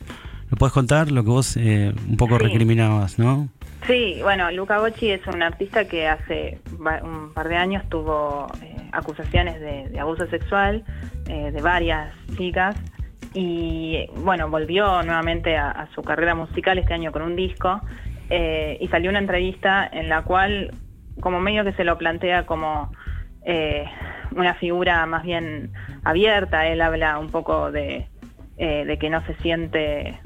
¿lo podés contar? Lo que vos eh, un poco Sí. recriminabas, ¿no? Sí, bueno, Luca Bocci es un artista que hace un par de años tuvo eh, acusaciones de, de abuso sexual de varias chicas y bueno, volvió nuevamente a, a su carrera musical este año con un disco eh, y salió una entrevista en la cual como medio que se lo plantea como eh, una figura más bien abierta, él habla un poco de, eh, de que no se siente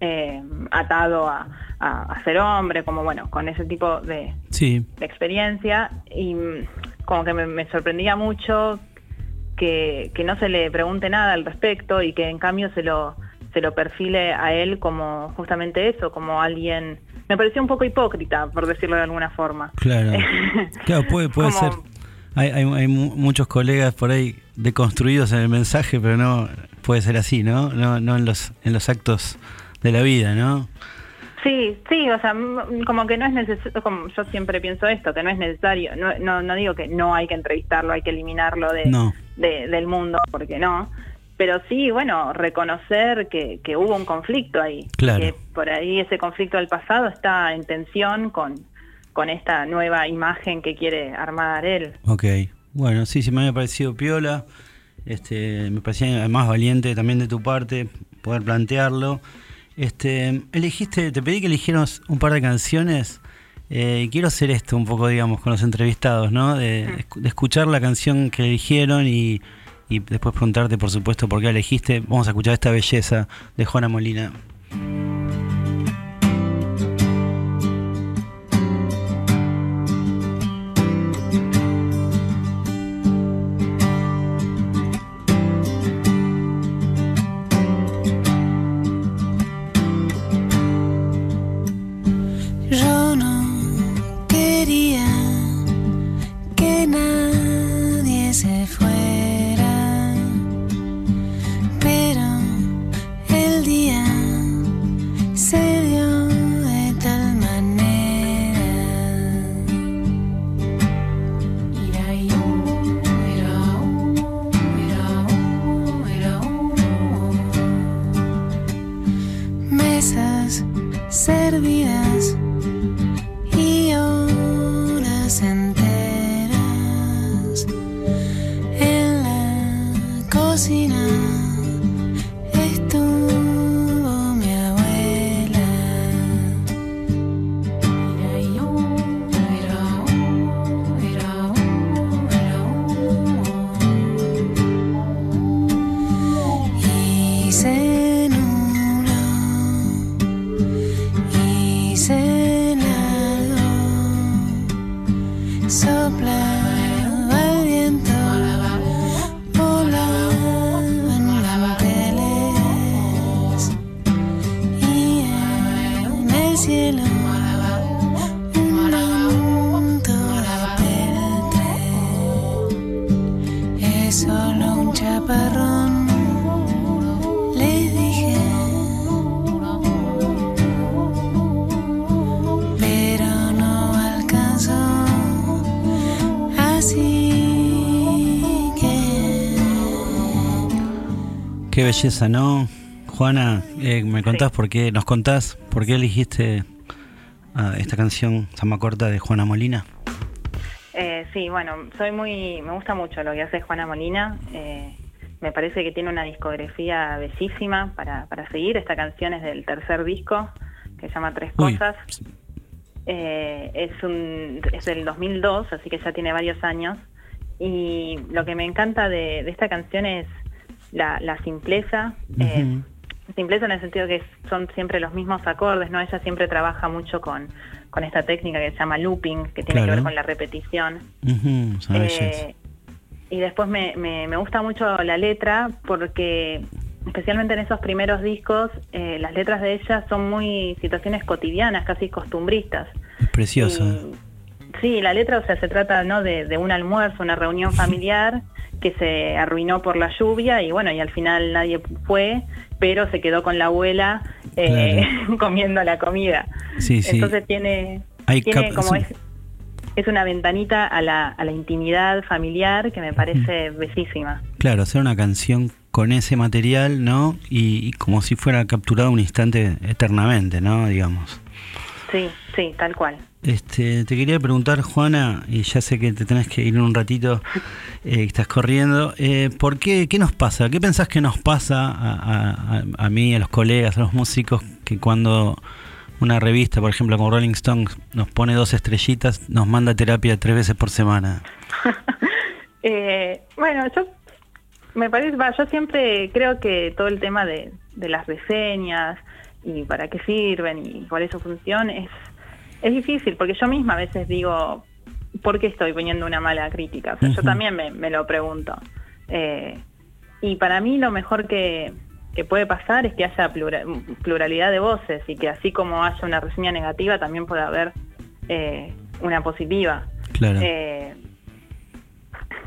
eh, atado a, a- a ser hombre, como bueno, con ese tipo de, Sí, de experiencia y como que me, me sorprendía mucho que, que no se le pregunte nada al respecto y que en cambio se lo se lo perfile a él como justamente eso, como alguien me pareció un poco hipócrita, por decirlo de alguna forma. claro. <laughs> Claro, puede, puede Como- ser. Hay, hay, hay mu- muchos colegas por ahí deconstruidos en el mensaje, pero no puede ser así, ¿no? No, no en los en los actos de la vida, ¿no? Sí, sí, o sea, como que no es necesario, como yo siempre pienso esto, que no es necesario, no, no, no digo que no hay que entrevistarlo, hay que eliminarlo de, No. de- del mundo, porque no, pero sí, bueno, reconocer que, que hubo un conflicto ahí, Claro. que por ahí ese conflicto del pasado está en tensión con, con esta nueva imagen que quiere armar él. Ok. Bueno, sí, sí me había parecido piola. Este, me parecía además valiente también de tu parte poder plantearlo. Este, elegiste, te pedí que eligieras un par de canciones. Eh, quiero hacer esto un poco, digamos, con los entrevistados, ¿no? De, de escu- de escuchar la canción que eligieron y, y después preguntarte, por supuesto, por qué elegiste. Vamos a escuchar esta belleza de Juana Molina. Horas Qué belleza, ¿no? Juana, eh, ¿me contás Sí. por qué, nos contás por qué elegiste ah, esta canción Sama Corta de Juana Molina? Eh, sí, bueno, soy muy, me gusta mucho lo que hace Juana Molina. eh, me parece que tiene una discografía bellísima para, para seguir. Esta canción es del tercer disco, que se llama Tres Uy. Cosas. Eh, es, un, es del 2002, así que ya tiene varios años. Y lo que me encanta de, de esta canción es la, la simpleza. eh, simpleza en el sentido que son siempre los mismos acordes, ¿no? Ella siempre trabaja mucho con, con esta técnica que se llama looping, que tiene que ver con la repetición. Eh, y después me, me, me gusta mucho la letra porque especialmente en esos primeros discos eh, las letras de ella son muy situaciones cotidianas, casi costumbristas. Preciosa. Y- sí, la letra, o sea, se trata ¿no? de, de un almuerzo, una reunión familiar que se arruinó por la lluvia y bueno, y al final nadie fue, pero se quedó con la abuela eh, <laughs> comiendo la comida. Sí, sí. Entonces tiene, Hay tiene como sí. es, es una ventanita a la, a la intimidad familiar que me parece bellísima. Claro, hacer una canción con ese material, ¿no? Y, y como si fuera capturado un instante eternamente, ¿no? Digamos. Sí, sí, tal cual. Este, te quería preguntar, Juana, y ya sé que te tenés que ir un ratito, <laughs> eh, estás corriendo, eh, ¿por qué, qué nos pasa? ¿Qué pensás que nos pasa a, a- a- mí, a los colegas, a los músicos, que cuando una revista, por ejemplo, como Rolling Stone, nos pone dos estrellitas, nos manda terapia tres veces por semana? <laughs> Eh, bueno, yo me parece, va, yo siempre creo que todo el tema de, de las reseñas y para qué sirven y cuál es su función, es, es difícil, porque yo misma a veces digo, ¿por qué estoy poniendo una mala crítica? O sea, yo también me, me lo pregunto. Eh, y para mí lo mejor que, que puede pasar es que haya plura- pluralidad de voces y que así como haya una reseña negativa, también pueda haber eh, una positiva. Claro. Eh,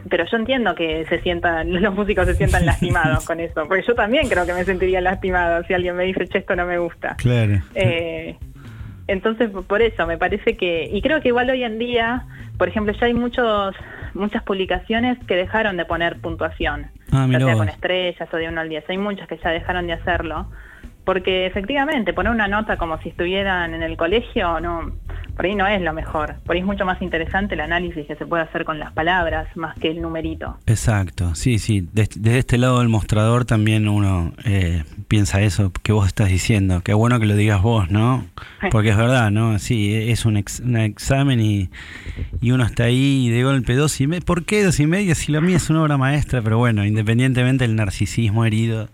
pero yo entiendo que se sientan, <laughs> los músicos se sientan <laughs> lastimados con eso, porque yo también creo que me sentiría lastimado si alguien me dice, che, esto no me gusta. Claro. Eh, entonces, por eso, me parece que, y creo que igual hoy en día, por ejemplo, ya hay muchos muchas publicaciones que dejaron de poner puntuación, Ah, ya sea con estrellas o de 1 al 10, hay muchas que ya dejaron de hacerlo, porque efectivamente poner una nota como si estuvieran en el colegio, no por ahí no es lo mejor, por ahí es mucho más interesante el análisis que se puede hacer con las palabras más que el numerito. Exacto, sí, sí. Des- Desde este lado del mostrador también uno eh, piensa eso que vos estás diciendo. Qué bueno que lo digas vos, ¿no? Porque es verdad, ¿no? Sí, es un, ex- un examen y, y uno está ahí y de golpe dos y media. ¿Por qué dos y media si la mía es una obra maestra? Pero bueno, independientemente del narcisismo herido,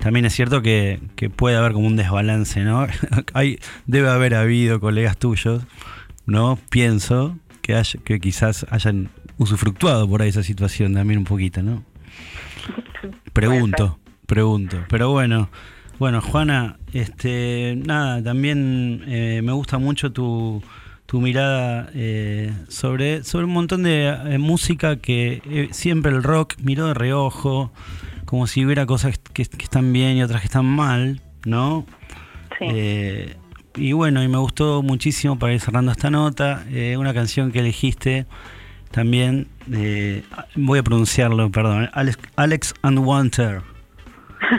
también es cierto que, que puede haber como un desbalance, ¿no? <laughs> Hay, debe haber habido colegas tuyos, ¿no? Pienso que, haya- que quizás hayan usufructuado por ahí esa situación también un poquito, ¿no? Pregunto, pregunto. Pero bueno, bueno, Juana, este, nada, también eh, me gusta mucho tu, tu mirada eh, sobre, sobre un montón de eh, música que eh, siempre el rock miró de reojo, como si hubiera cosas que, que están bien y otras que están mal, ¿no? Sí. Eh, y bueno, y me gustó muchísimo para ir cerrando esta nota, eh, una canción que elegiste también, eh, voy a pronunciarlo, perdón, Alex, Alex and Wanter.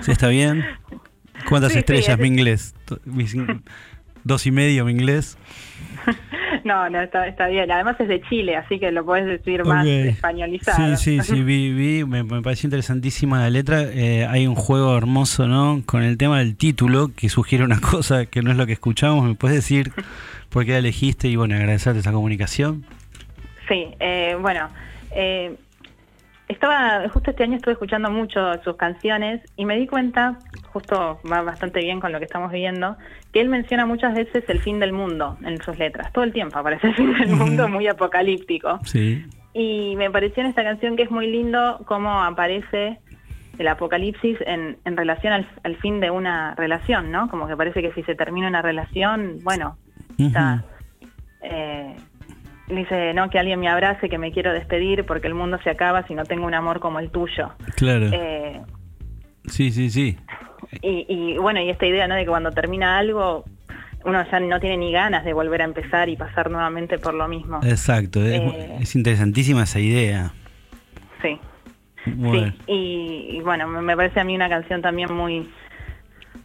¿Sí está bien? ¿Cuántas Sí, sí, estrellas es- mi inglés? Dos y medio mi inglés. <laughs> <laughs> No, no, está, está bien. Además es de Chile, así que lo podés decir más españolizado. Sí, sí, sí, vi, vi, me, me pareció interesantísima la letra. Eh, hay un juego hermoso, ¿no? Con el tema del título, que sugiere una <laughs> cosa que no es lo que escuchamos. ¿Me puedes decir por qué la elegiste? Y bueno, agradecerte esa comunicación. Sí, eh, bueno, eh, estaba, justo este año estuve escuchando mucho sus canciones y me di cuenta, justo va bastante bien con lo que estamos viendo, que él menciona muchas veces el fin del mundo en sus letras. Todo el tiempo aparece el fin del mundo muy apocalíptico. Sí. Y me pareció en esta canción que es muy lindo cómo aparece el apocalipsis en, en relación al, al fin de una relación, ¿no? Como que parece que si se termina una relación, bueno, está, eh, dice, no, que alguien me abrace, que me quiero despedir porque el mundo se acaba si no tengo un amor como el tuyo. Claro. Eh, Sí, sí, sí. y, y bueno, y esta idea, ¿no? De que cuando termina algo, uno ya no tiene ni ganas de volver a empezar y pasar nuevamente por lo mismo. Exacto. Es, Eh, es interesantísima esa idea. Sí. Bueno. Sí, y, y bueno, me, me parece a mí una canción también muy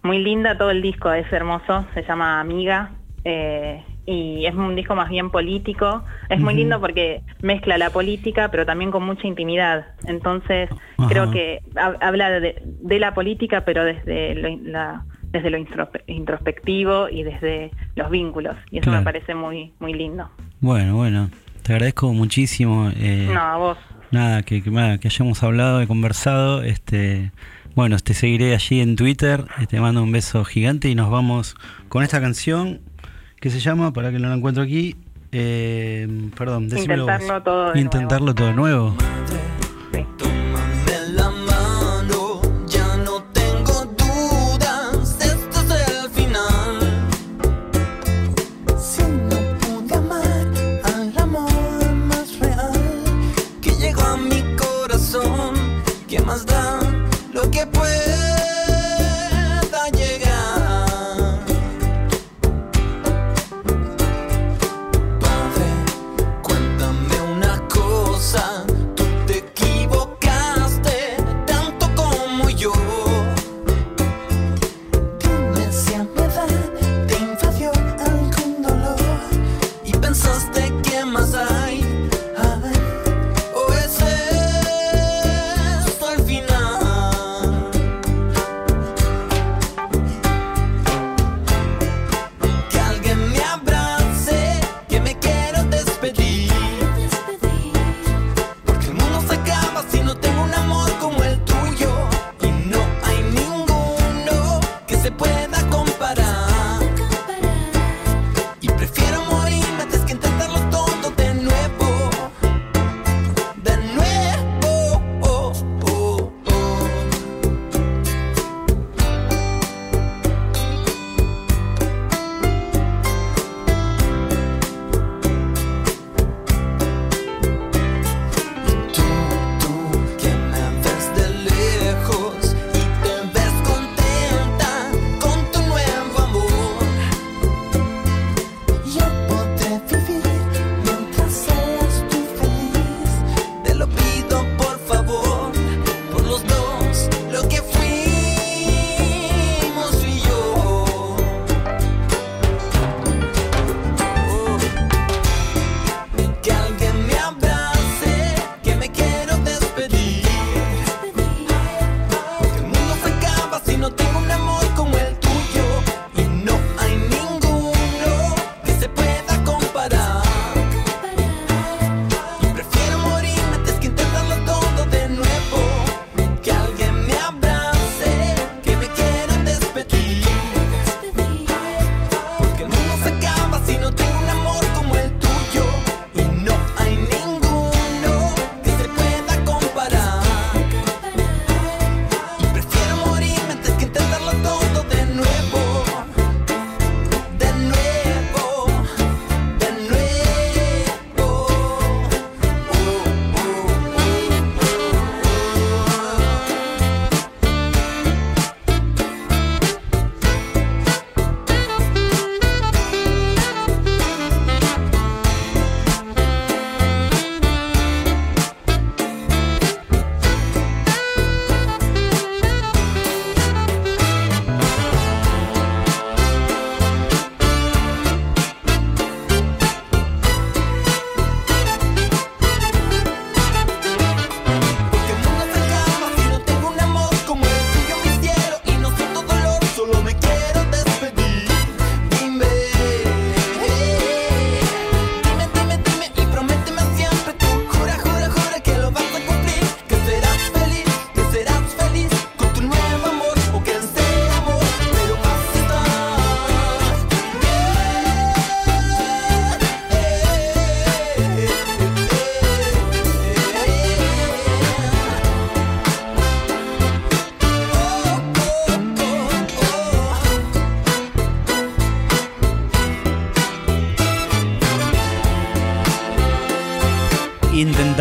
muy linda, todo el disco es hermoso, se llama Amiga, eh, y es un disco más bien político, es muy lindo porque mezcla la política, pero también con mucha intimidad, entonces creo que ha- habla de, de la política, pero desde lo, la- desde lo introspe- introspectivo y desde los vínculos, y eso Claro. me parece muy muy lindo. Bueno, bueno. Te agradezco muchísimo. eh, No, a vos. Nada, que, que, nada, que hayamos hablado y conversado. Este, bueno, te seguiré allí en Twitter. Te mando un beso gigante y nos vamos con esta canción que se llama, para que no la encuentro aquí. eh, perdón, decímelo vos. Intentarlo todo de Intentarlo todo de nuevo. Tómame la mano, ya no tengo dudas,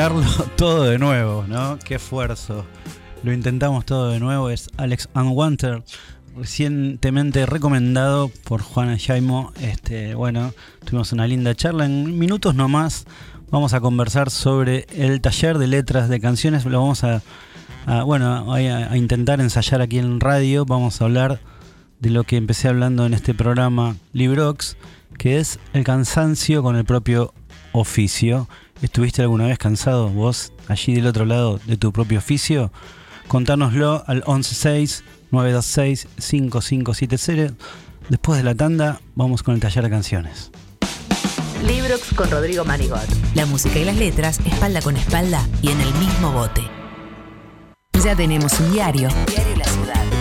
<laughs> todo de nuevo, ¿no? Qué esfuerzo. Lo intentamos todo de nuevo. Es Alex Unwanted, recientemente recomendado por Juana Jaimo. Este, bueno, tuvimos una linda charla. En minutos nomás vamos a conversar sobre el taller de letras de canciones. Lo vamos a, bueno, a, a intentar ensayar aquí en radio. Vamos a hablar de lo que empecé hablando en este programa Librox, que es el cansancio con el propio oficio. ¿Estuviste alguna vez cansado vos allí del otro lado de tu propio oficio? Contárnoslo al 116-926-5570. Después de la tanda, vamos con el taller de canciones. Librox con Rodrigo Manigot. La música y las letras, espalda con espalda y en el mismo bote. Ya tenemos un diario. Diario.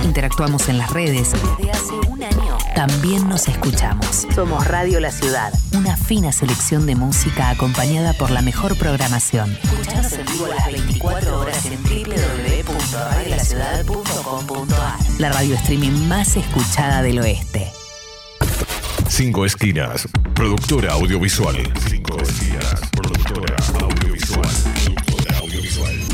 Interactuamos en las redes. Desde hace un año. También nos escuchamos. Somos Radio La Ciudad. Una fina selección de música acompañada por la mejor programación. Escuchanos en vivo las 24 horas en www.radiolaciudad.com.ar. La radio streaming más escuchada del oeste. Cinco Esquinas, productora audiovisual. Cinco Esquinas, productora audiovisual. Productora audiovisual.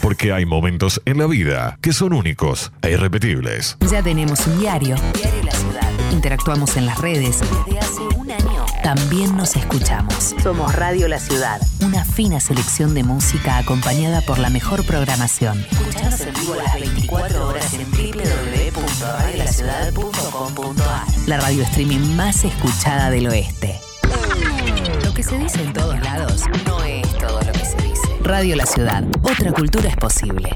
Porque hay momentos en la vida que son únicos e irrepetibles. Ya tenemos un diario. Diario La Ciudad. Interactuamos en las redes. Desde hace un año. También nos escuchamos. Somos Radio La Ciudad. Una fina selección de música acompañada por la mejor programación. Escuchanos en vivo las 24 horas en www.radiolaciudad.com.ar. La radio streaming más escuchada del oeste. Lo que se dice en todos lados no es todo lo que se dice. Radio La Ciudad. Otra cultura es posible.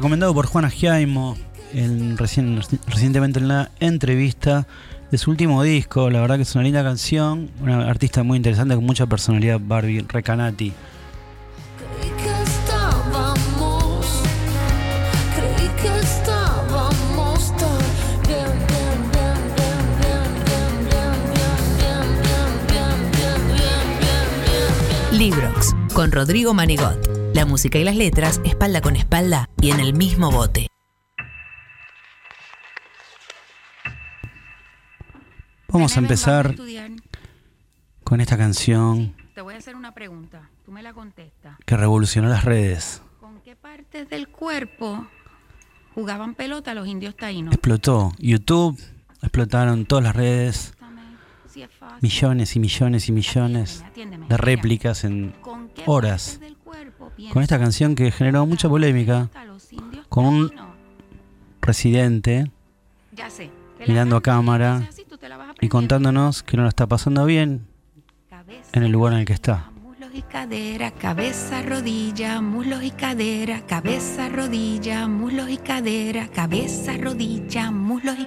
recomendado por Juana Giaimo recientemente en la entrevista de su último disco. La verdad que es una linda canción, una artista muy interesante con mucha personalidad, Barbie Recanati. Librox con Rodrigo Manigot. La música y las letras, espalda con espalda y en el mismo bote. Vamos a empezar con esta canción Te voy a hacer una pregunta. Tú me la contestas. que revolucionó las redes. ¿Con qué partes del cuerpo jugaban pelota los indios taínos? Explotó YouTube, explotaron todas las redes, millones y millones y millones Atiéndeme, de réplicas en ¿Con qué horas. Con esta canción que generó mucha polémica, con un residente mirando a cámara y contándonos que no lo está pasando bien en el lugar en el que está. Muslos y cadera, cabeza, rodilla, muslos y cadera, cabeza, rodilla, muslos y cadera, cabeza, rodilla, muslos y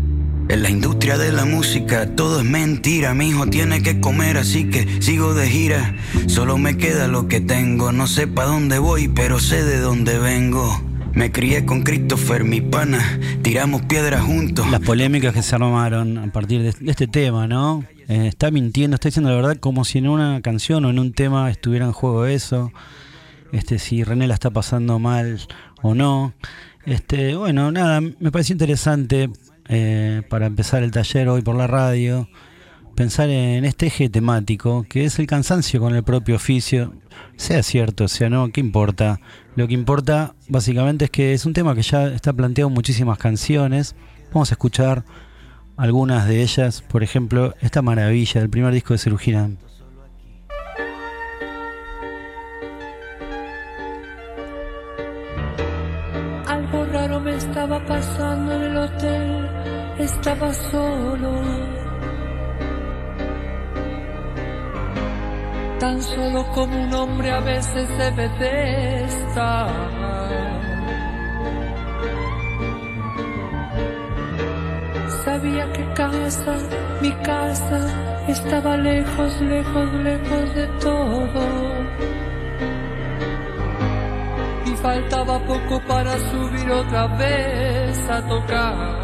En la industria de la música todo es mentira. Mi hijo tiene que comer, así que sigo de gira. Solo me queda lo que tengo. No sé pa' dónde voy, pero sé de dónde vengo. Me crié con Christopher, mi pana. Tiramos piedras juntos. Las polémicas que se armaron a partir de, de este tema, ¿no? Eh, está mintiendo, está diciendo la verdad como si en una canción o en un tema estuviera en juego eso. Este, si René la está pasando mal o no. Este, bueno, nada, me pareció interesante eh, para empezar el taller hoy por la radio, pensar en este eje temático, que es el cansancio con el propio oficio, sea cierto, sea no, ¿qué importa? Lo que importa básicamente es que es un tema que ya está planteado en muchísimas canciones. Vamos a escuchar algunas de ellas, por ejemplo, esta maravilla del primer disco de Cerugina. Veces de. Sabía que casa, mi casa, estaba lejos, lejos, lejos de todo y faltaba poco para subir otra vez a tocar.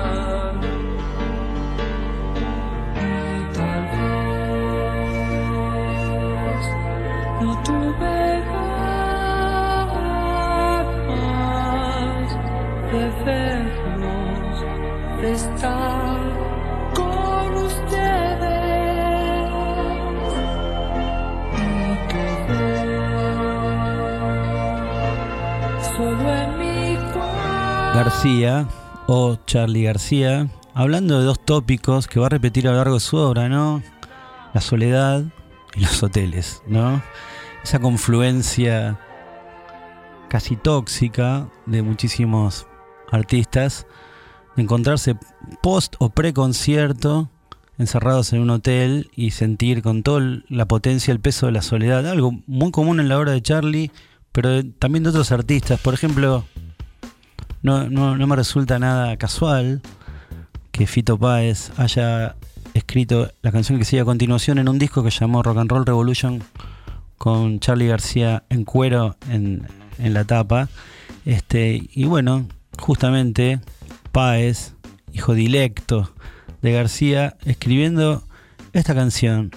García o Charlie García, hablando de dos tópicos que va a repetir a lo largo de su obra, ¿no? La soledad y los hoteles, ¿no? Esa confluencia casi tóxica de muchísimos artistas, encontrarse post o pre-concierto encerrados en un hotel y sentir con toda la potencia el peso de la soledad, algo muy común en la obra de Charlie, pero también de otros artistas. Por ejemplo, no, no, me resulta nada casual que Fito Páez haya escrito la canción que sigue a continuación en un disco que llamó Rock and Roll Revolution con Charlie García en cuero en, la tapa. Este, y bueno, justamente Páez, hijo dilecto de García, escribiendo esta canción.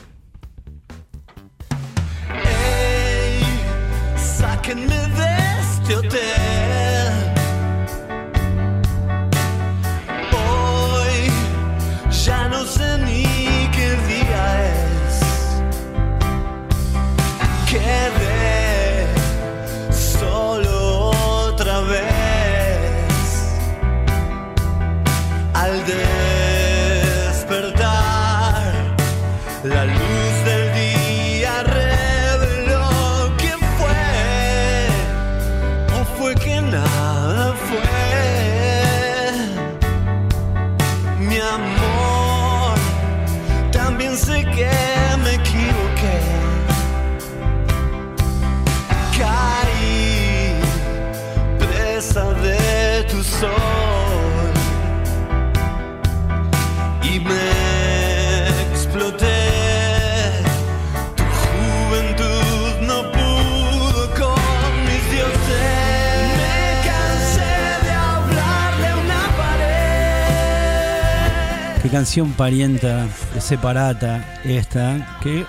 Canción parienta, separata esta, que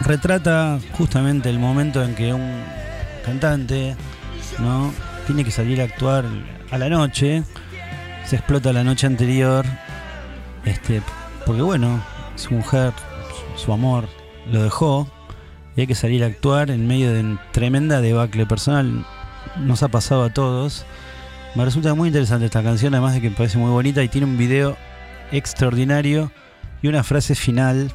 retrata justamente el momento en que un cantante ¿no? tiene que salir a actuar a la noche, se explota la noche anterior, este, porque bueno, su mujer, su amor, lo dejó, y hay que salir a actuar en medio de una tremenda debacle personal. Nos ha pasado a todos. Me resulta muy interesante esta canción, además de que me parece muy bonita y tiene un video extraordinario y una frase final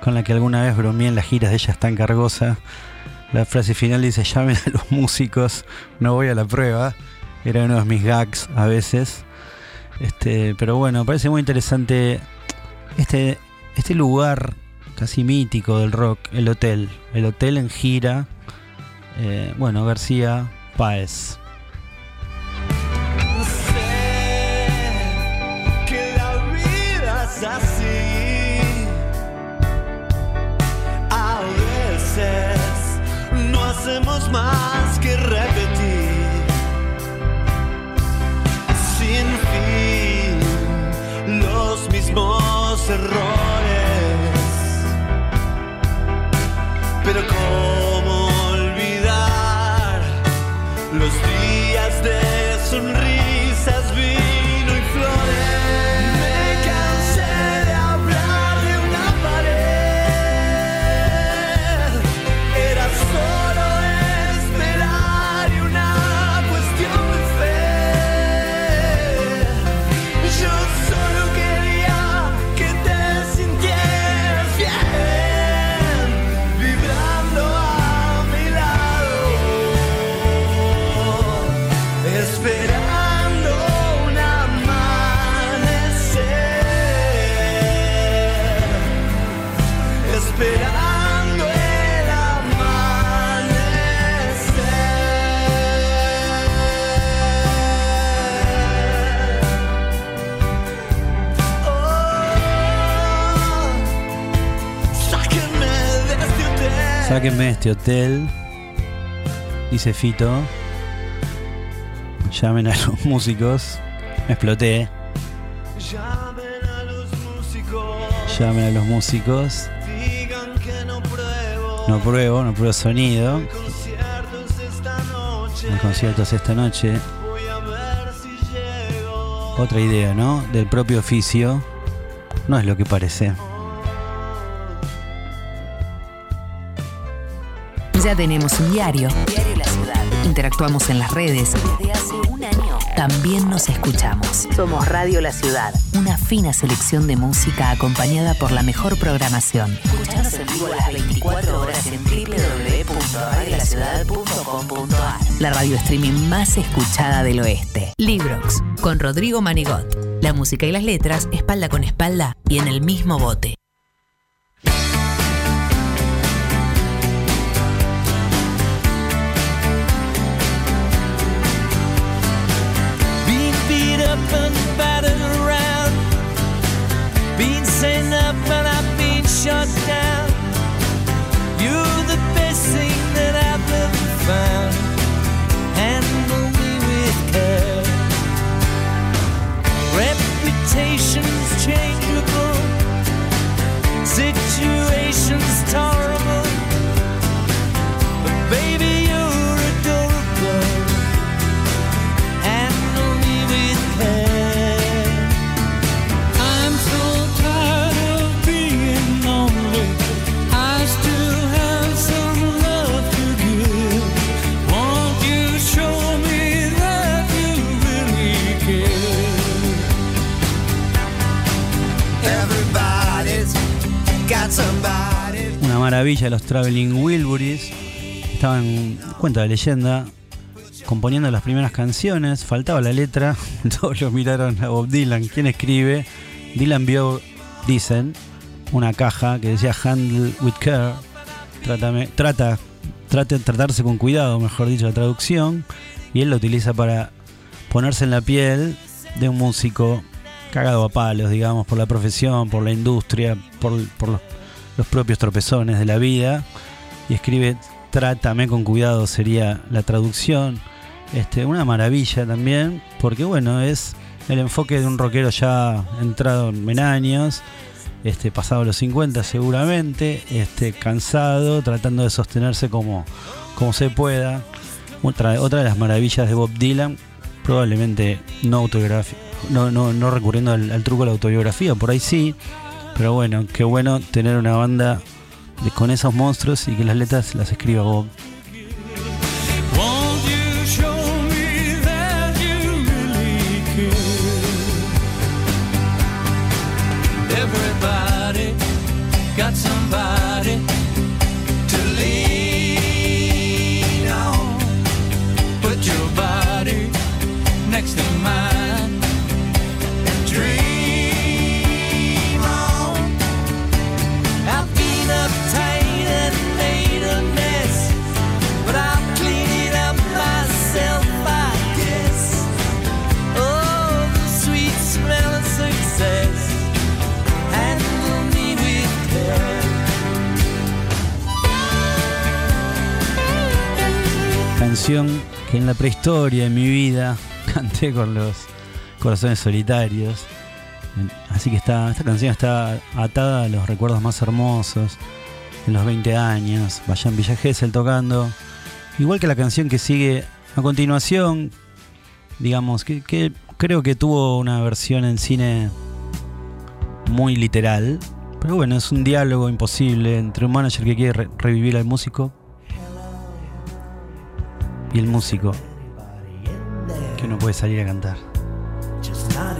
con la que alguna vez bromeé en las giras de ella tan cargosa. La frase final dice, llamen a los músicos, no voy a la prueba. Era uno de mis gags a veces. Este, pero bueno, parece muy interesante este, este lugar casi mítico del rock, el hotel. El hotel en gira. Eh, bueno, García Páez. Así. A veces no hacemos más que repetir. Sin fin los mismos errores. Pero cómo olvidar los Sáquenme de este hotel, dice Fito. Llamen a los músicos. Me exploté. Llamen a los músicos. Llamen a los músicos. Digan que no pruebo. No pruebo, no pruebo sonido. Conciertos esta noche. En conciertos esta noche. Voy a ver si llego. Otra idea, ¿no? Del propio oficio. No es lo que parece. Tenemos un diario. Diario La Ciudad. Interactuamos en las redes. Desde hace un año. También nos escuchamos. Somos Radio La Ciudad. Una fina selección de música acompañada por la mejor programación. Escuchanos en vivo las 24 horas en www.radiolaciudad.com.ar La radio streaming más escuchada del oeste. Librox. Con Rodrigo Manigot. La música y las letras, espalda con espalda y en el mismo bote. Shut down. You're the best thing that I've ever found. Handle me with care. Reputation's maravilla los Traveling Wilburys. Estaban, cuenta de leyenda, componiendo las primeras canciones. Faltaba la letra. <laughs> Todos lo miraron a Bob Dylan. ¿Quién escribe? Dylan vio, dicen, una caja que decía Handle with Care. Trátame, trata, trate, tratarse con cuidado, mejor dicho, la traducción. Y él lo utiliza para ponerse en la piel de un músico cagado a palos, digamos, por la profesión, por la industria, por, por los, los propios tropezones de la vida. Y escribe, trátame con cuidado, sería la traducción. Este, una maravilla también, porque bueno, es el enfoque de un rockero ya entrado en años, este, pasado los 50 seguramente, este, cansado, tratando de sostenerse como, como se pueda. Otra, otra de las maravillas de Bob Dylan, probablemente no no, no, no recurriendo al, al truco de la autobiografía, por ahí sí, pero bueno, qué bueno tener una banda con esos monstruos y que las letras las escriba Bob. Que en la prehistoria de mi vida <laughs> canté con los corazones solitarios. Así que está, esta canción está atada a los recuerdos más hermosos de los 20 años. Vayan Villa Gesell tocando. Igual que la canción que sigue a continuación, digamos, que, creo que tuvo una versión en cine muy literal. Pero bueno, es un diálogo imposible entre un manager que quiere re- revivir al músico y el músico que no puede salir a cantar. Just not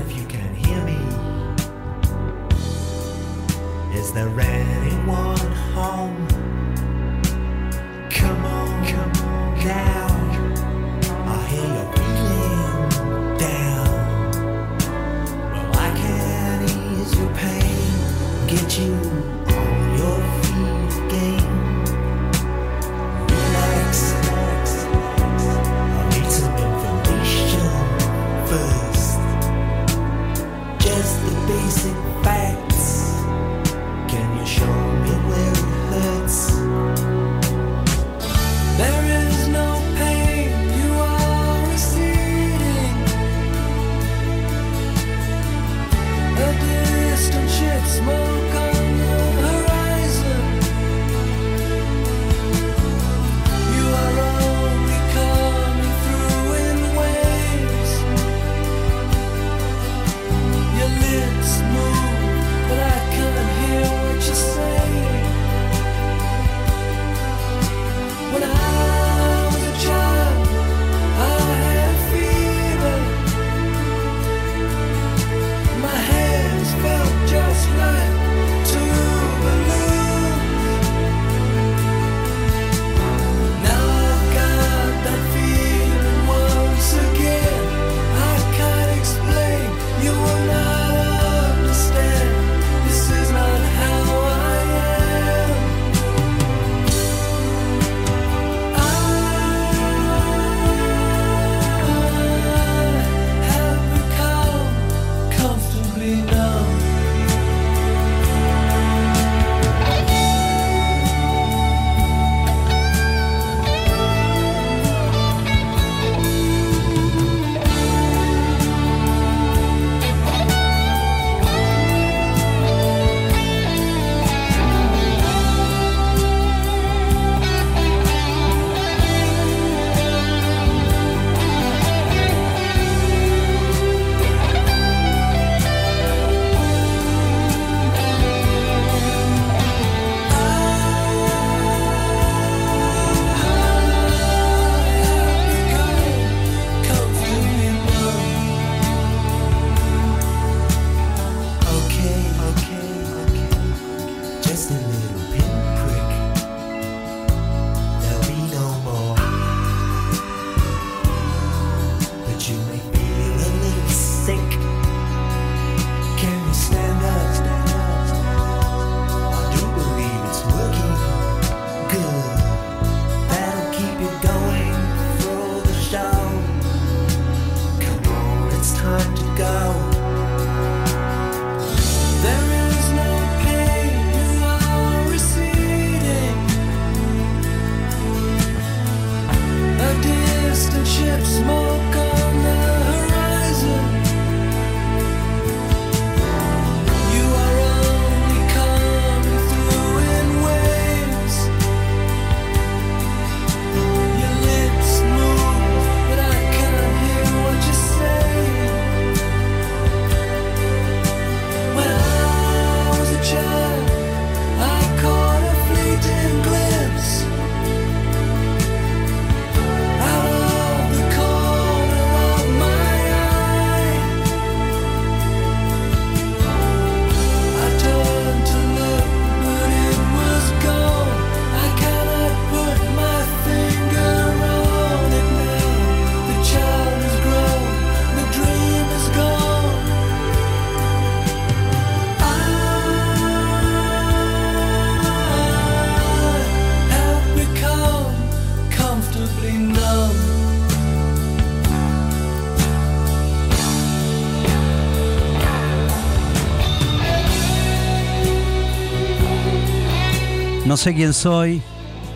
sé quién soy,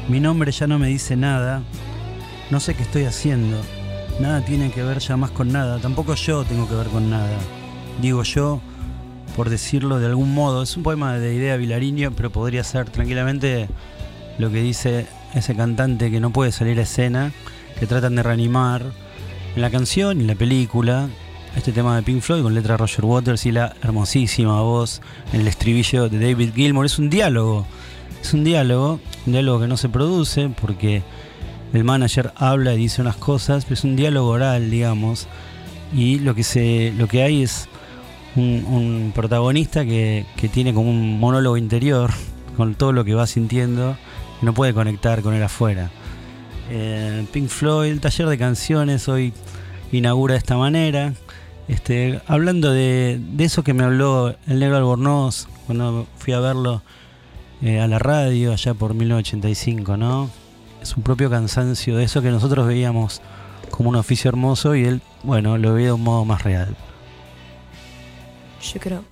mi nombre ya no me dice nada, no sé qué estoy haciendo, nada tiene que ver ya más con nada, tampoco yo tengo que ver con nada. Digo yo, por decirlo de algún modo, es un poema de idea Vilariño, pero podría ser tranquilamente lo que dice ese cantante que no puede salir a escena, que tratan de reanimar en la canción y en la película. Este tema de Pink Floyd con letra Roger Waters y la hermosísima voz en el estribillo de David Gilmour. Es un diálogo, es un diálogo, un diálogo que no se produce porque el manager habla y dice unas cosas, pero es un diálogo oral, digamos. Y lo que, se, lo que hay es un, protagonista que, que tiene como un monólogo interior <laughs> con todo lo que va sintiendo no puede conectar con él afuera. Eh, Pink Floyd, el taller de canciones, hoy inaugura de esta manera. Este, hablando de, de eso que me habló el negro Albornoz cuando fui a verlo eh, a la radio allá por 1985, ¿no? Es un propio cansancio de eso que nosotros veíamos como un oficio hermoso y él, bueno, lo veía de un modo más real. Yo creo.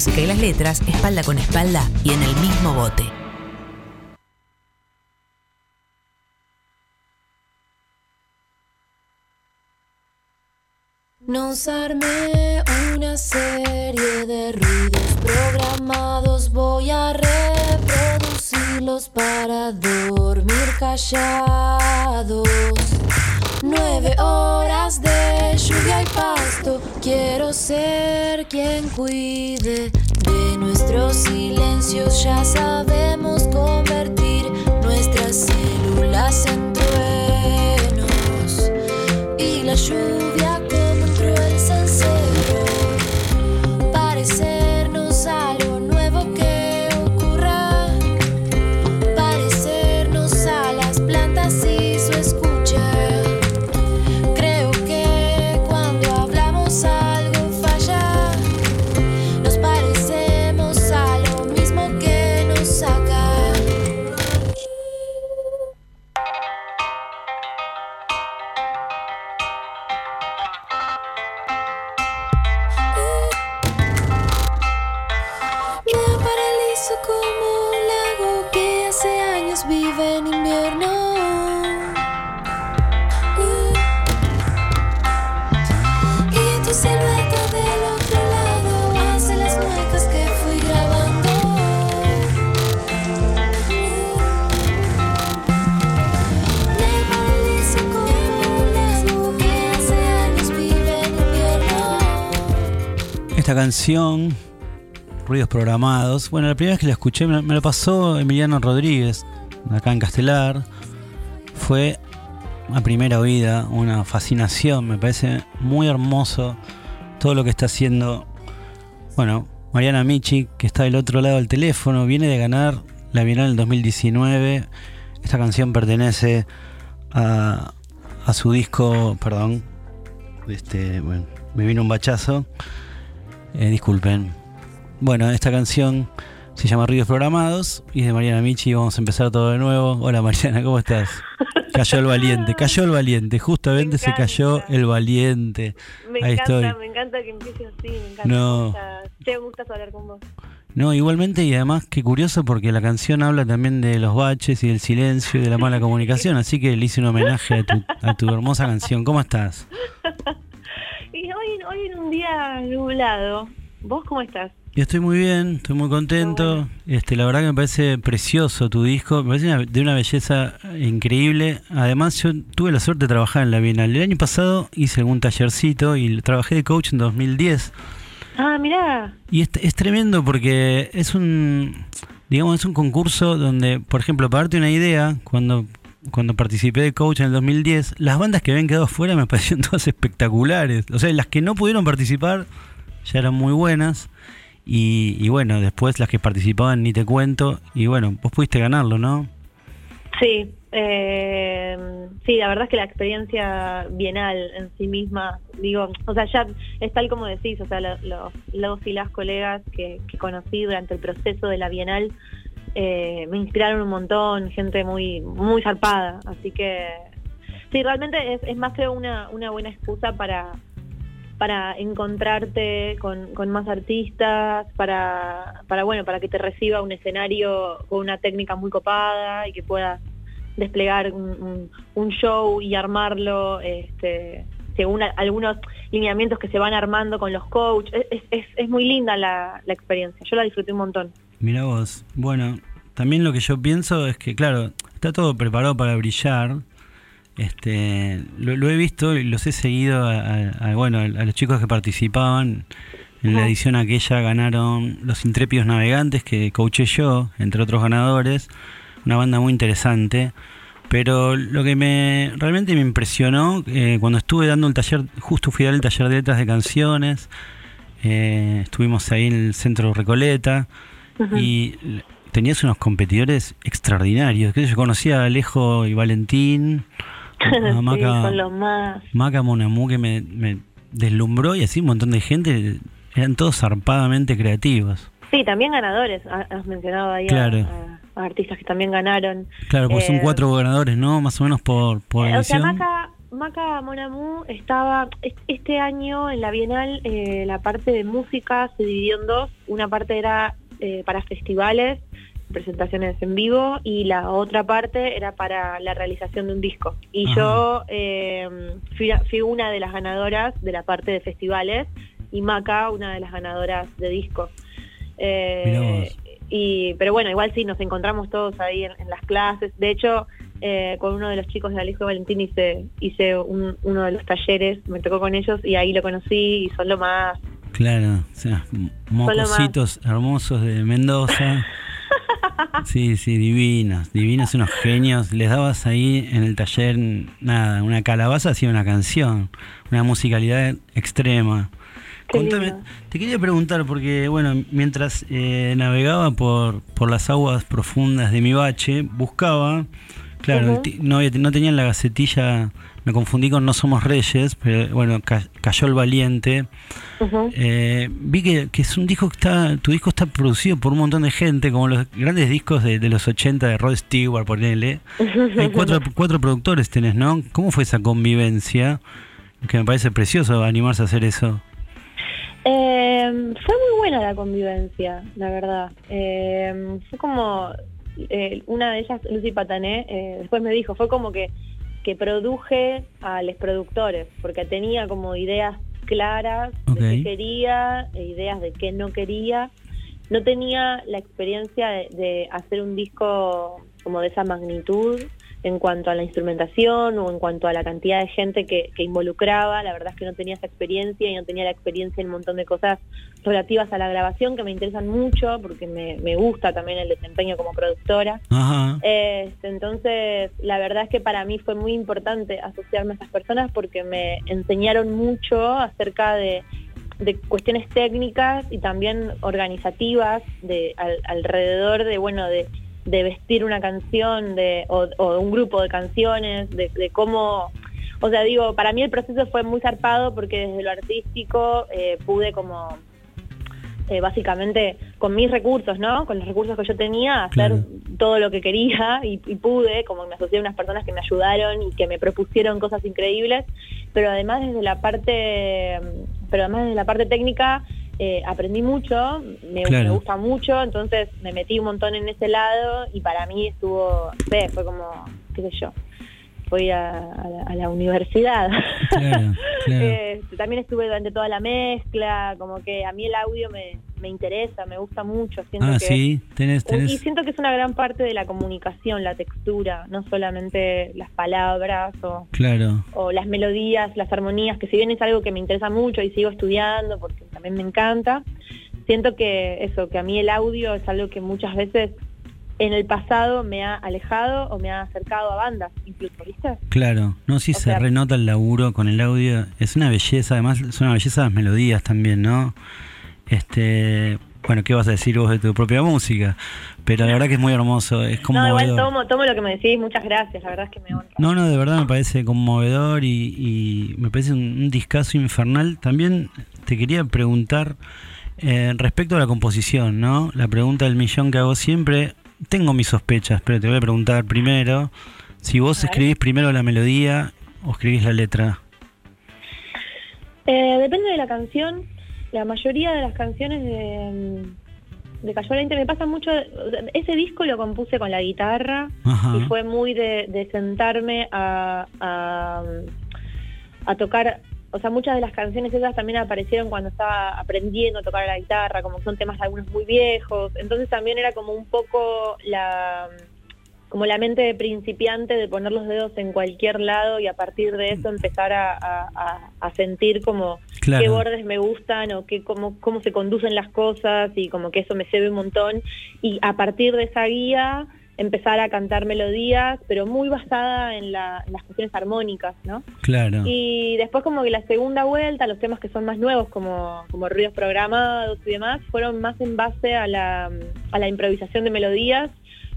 Música y las letras, espalda con espalda y en el mismo bote. Programados, bueno, la primera vez que la escuché me, la pasó Emiliano Rodríguez, acá en Castelar. Fue a primera oída una fascinación, me parece muy hermoso todo lo que está haciendo, bueno, Mariana Michi, que está del otro lado del teléfono, viene de ganar la Bienal del 2019. Esta canción pertenece a, a su disco, perdón, este, me vino un bachazo. Eh, disculpen. Bueno, esta canción se llama Ríos Programados y es de Mariana Michi. Vamos a empezar todo de nuevo. Hola Mariana, ¿cómo estás? Cayó el valiente, cayó el valiente, justamente se cayó el valiente. Me Ahí encanta, estoy. me encanta que empieces así, me encanta. No. Me gusta, te gusta hablar con vos. No, igualmente y además qué curioso porque la canción habla también de los baches y del silencio y de la mala comunicación, así que le hice un homenaje a tu, a tu hermosa canción. ¿Cómo estás? <laughs> Y hoy, hoy en un día nublado, ¿vos cómo estás? Yo estoy muy bien, estoy muy contento. Este, la verdad que me parece precioso tu disco, me parece una- de una belleza increíble. Además, yo tuve la suerte de trabajar en la Bienal. El año pasado hice algún tallercito y trabajé de coach en 2010. Ah, mirá. Y es, es tremendo porque es un, digamos, es un concurso donde, por ejemplo, para darte una idea, cuando, cuando participé de coach en el 2010, las bandas que habían quedado fuera me <laughs> parecieron todas espectaculares. O sea, las que no pudieron participar ya eran muy buenas. Y, y bueno, después las que participaban ni te cuento. Y bueno, vos pudiste ganarlo, ¿no? Sí, eh, sí, la verdad es que la experiencia bienal en sí misma, digo, o sea, ya es tal como decís, o sea, lo- lo- los y las colegas que, que conocí durante el proceso de la bienal eh, me inspiraron un montón, gente muy muy zarpada, así que sí, realmente es, es más que una, una buena excusa para para encontrarte con, más artistas, para, para bueno, para que te reciba un escenario con una técnica muy copada y que puedas desplegar un, show y armarlo este, según algunos lineamientos que se van armando con los coaches. Es, es, es muy linda la, la experiencia, yo la disfruté un montón. Mira vos. Bueno, también lo que yo pienso es que, claro, está todo preparado para brillar. Este, lo, lo he visto y los he seguido a, a- a, bueno, a los chicos que participaban en la edición aquella ganaron los Intrépidos Navegantes que coaché yo, entre otros ganadores, una banda muy interesante. Pero lo que me realmente me impresionó eh, cuando estuve dando el taller, justo fui a dar el taller de letras de canciones, eh, estuvimos ahí en el centro Recoleta y tenías unos competidores extraordinarios. Que yo conocía a Alejo y Valentín, a <laughs> Sí, Maca, son los más. Maca Monamú que me, me deslumbró y así un montón de gente. Eran todos zarpadamente creativos. Sí, también ganadores, ha- has mencionado ahí Claro. a, a artistas que también ganaron. Claro, porque son Eh, cuatro ganadores, ¿no? Más o menos por, por Eh, O sea. Maca, Maca Monamu estaba es- este año en la Bienal eh, la parte de música se dividió en dos. Una parte era eh, para festivales, presentaciones en vivo y la otra parte era para la realización de un disco. Y Ajá. yo eh, fui, fui una de las ganadoras de la parte de festivales y Maca una de las ganadoras de disco. Eh, y pero bueno igual sí nos encontramos todos ahí en, en las clases de hecho eh, con uno de los chicos de Alejo Valentín hice hice un- uno de los talleres me tocó con ellos y ahí lo conocí y son lo más Claro, o sea, mocositos hermosos de Mendoza. <laughs> Sí, sí, divinos, divinos, unos genios. Les dabas ahí en el taller, nada, una calabaza hacía una canción, una musicalidad extrema. Contame, te quería preguntar, porque bueno, mientras eh, navegaba por, por las aguas profundas de mi bache, buscaba, claro, Ujú. ti- no, no tenía en la gacetilla, me confundí con No Somos Reyes, pero bueno, ca- cayó el valiente. Eh, vi que, que es un disco que está, tu disco está producido por un montón de gente, como los grandes discos de, de los 80 de Rod Stewart, ponele. Hay cuatro, cuatro productores tenés, ¿no? ¿Cómo fue esa convivencia? Que me parece precioso animarse a hacer eso. Eh, fue muy buena la convivencia, la verdad. Eh, fue como eh, una de ellas, Lucy Patané, eh, después me dijo, fue como que, que produje a los productores, porque tenía como ideas claras de qué quería, e ideas de qué no quería. No tenía la experiencia de, de hacer un disco como de esa magnitud en cuanto a la instrumentación o en cuanto a la cantidad de gente que, que involucraba. La verdad es que no tenía esa experiencia y no tenía la experiencia en un montón de cosas relativas a la grabación que me interesan mucho porque me, me gusta también el desempeño como productora. Ajá. Este, entonces, la verdad es que para mí fue muy importante asociarme a esas personas porque me enseñaron mucho acerca de, de cuestiones técnicas y también organizativas de al- alrededor de bueno de, de vestir una canción de o, o un grupo de canciones de, de cómo o sea digo para mí el proceso fue muy zarpado porque desde lo artístico eh, pude como eh, básicamente con mis recursos, ¿no? Con los recursos que yo tenía, hacer todo lo que quería y, y pude, como me asocié a unas personas que me ayudaron y que me propusieron cosas increíbles, pero además desde la parte, pero además desde la parte técnica eh, aprendí mucho, me, Claro. me gusta mucho, entonces me metí un montón en ese lado y para mí estuvo, no sé, fue como, qué sé yo, fui a, a la, a la universidad. Claro, claro. <laughs> Eh, también estuve durante toda la mezcla, como que a mí el audio me, me interesa, me gusta mucho. Siento Ah, que sí, tenés, Y tenés. siento que es una gran parte de la comunicación, la textura, no solamente las palabras o, Claro. o las melodías, las armonías, que si bien es algo que me interesa mucho y sigo estudiando porque también me encanta, siento que eso, que a mí el audio es algo que muchas veces en el pasado me ha alejado o me ha acercado a bandas, incluso, ¿viste? Claro, no, sí O se sea- renota el laburo con el audio. Es una belleza, además, es una belleza las melodías también, ¿no? Este, bueno, ¿qué vas a decir vos de tu propia música? Pero la verdad que es muy hermoso, es No, igual conmovedor. tomo, tomo lo que me decís, muchas gracias, la verdad es que me honra. No, no, de verdad me parece conmovedor y, y me parece un, un discazo infernal. También te quería preguntar eh, respecto a la composición, ¿no? La pregunta del millón que hago siempre, tengo mis sospechas, pero te voy a preguntar primero si vos escribís primero la melodía o escribís la letra. Eh, depende de la canción. La mayoría de las canciones de, de Cayó Valiente me pasa mucho. Ese disco lo compuse con la guitarra Ajá. y fue muy de, de sentarme a, a, a tocar. O sea, muchas de las canciones esas también aparecieron cuando estaba aprendiendo a tocar la guitarra, como son temas algunos muy viejos. Entonces también era como un poco la como la mente de principiante de poner los dedos en cualquier lado y a partir de eso empezar a, a- a- a sentir como Claro. qué bordes me gustan o qué, cómo, cómo se conducen las cosas y como que eso me sirve un montón y a partir de esa guía empezar a cantar melodías pero muy basada en, la- en las cuestiones armónicas, ¿no? Claro. Y después como que la segunda vuelta, los temas que son más nuevos como, como ruidos programados y demás, fueron más en base a la, a la improvisación de melodías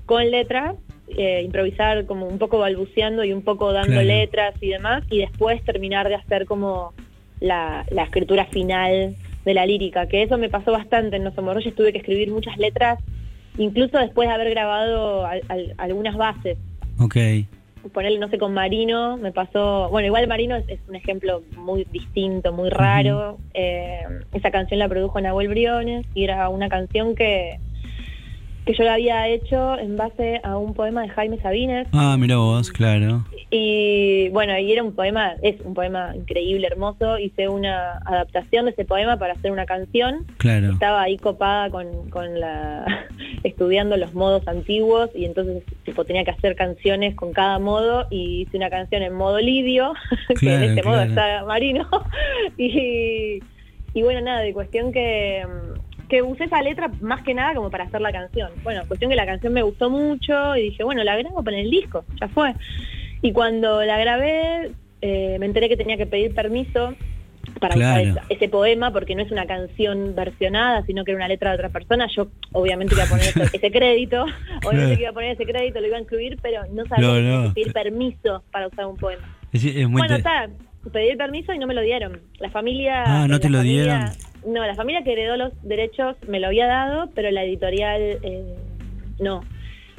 con letras, eh, improvisar como un poco balbuceando y un poco dando Claro. letras y demás, y después terminar de hacer como la, la escritura final de la lírica, que eso me pasó bastante en No Somos Reyes, tuve que escribir muchas letras, incluso después de haber grabado al- al- algunas bases. Ok. ponerle, no sé, con Marino, me pasó, bueno, igual Marino es, es un ejemplo muy distinto, muy raro. Eh, esa canción la produjo Nahuel Briones y era una canción que, que yo la había hecho en base a un poema de Jaime Sabines. Ah, mira vos, claro. Y bueno, y era un poema, es un poema increíble, hermoso. Hice una adaptación de ese poema para hacer una canción. Claro. Estaba ahí copada con, con la <laughs> estudiando los modos antiguos y entonces tipo tenía que hacer canciones con cada modo y hice una canción en modo lidio, <laughs> que en Claro, este modo está marino. <laughs> y, y bueno, nada, de cuestión que, que usé esa letra más que nada como para hacer la canción. Bueno, cuestión que la canción me gustó mucho y dije, bueno, la grabo para el disco, ya fue. Y cuando la grabé, eh, me enteré que tenía que pedir permiso para Claro. usar ese poema porque no es una canción versionada, sino que era una letra de otra persona. Yo obviamente iba a poner ese, <laughs> ese crédito, obviamente que iba a poner ese crédito, lo iba a incluir, pero no sabía No, no. que pedir permiso para usar un poema. Es, es muy Bueno, está, pedí el permiso y no me lo dieron. La familia... Ah, ¿no te lo familia- dieron? No, la familia que heredó los derechos me lo había dado, pero la editorial eh, no.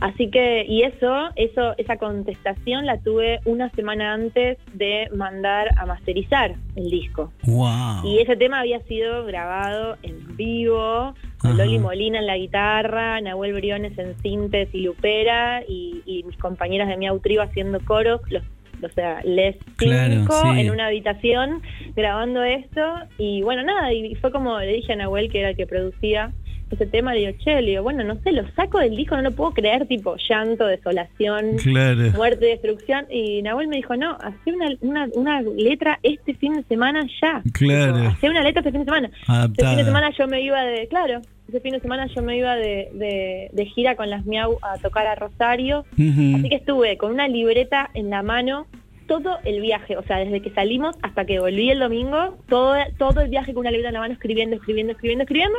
Así que, y eso, eso, esa contestación la tuve una semana antes de mandar a masterizar el disco. Wow. Y ese tema había sido grabado en vivo, con. Loli Molina en la guitarra, Nahuel Briones en sintes y lupera, y, y mis compañeras de Miau Trio haciendo coros, los, o sea, les Claro, cinco sí. en una habitación grabando esto, y bueno, nada, y fue como le dije a Nahuel, que era el que producía ese tema, le digo, che, le digo, bueno, no sé, lo saco del disco, no lo puedo creer, tipo llanto, desolación, Claro. muerte, destrucción, y Nahuel me dijo, no, hacé una, una, una letra este fin de semana ya. Claro. Hacé una letra este fin de semana. Ese fin Adaptada. de semana yo me iba de, claro, ese fin de semana yo me iba de, de, de gira con las Miau a tocar a Rosario. Ujú. Así que estuve con una libreta en la mano todo el viaje, o sea, desde que salimos hasta que volví el domingo, todo, todo el viaje con una libreta en la mano escribiendo, escribiendo, escribiendo, escribiendo.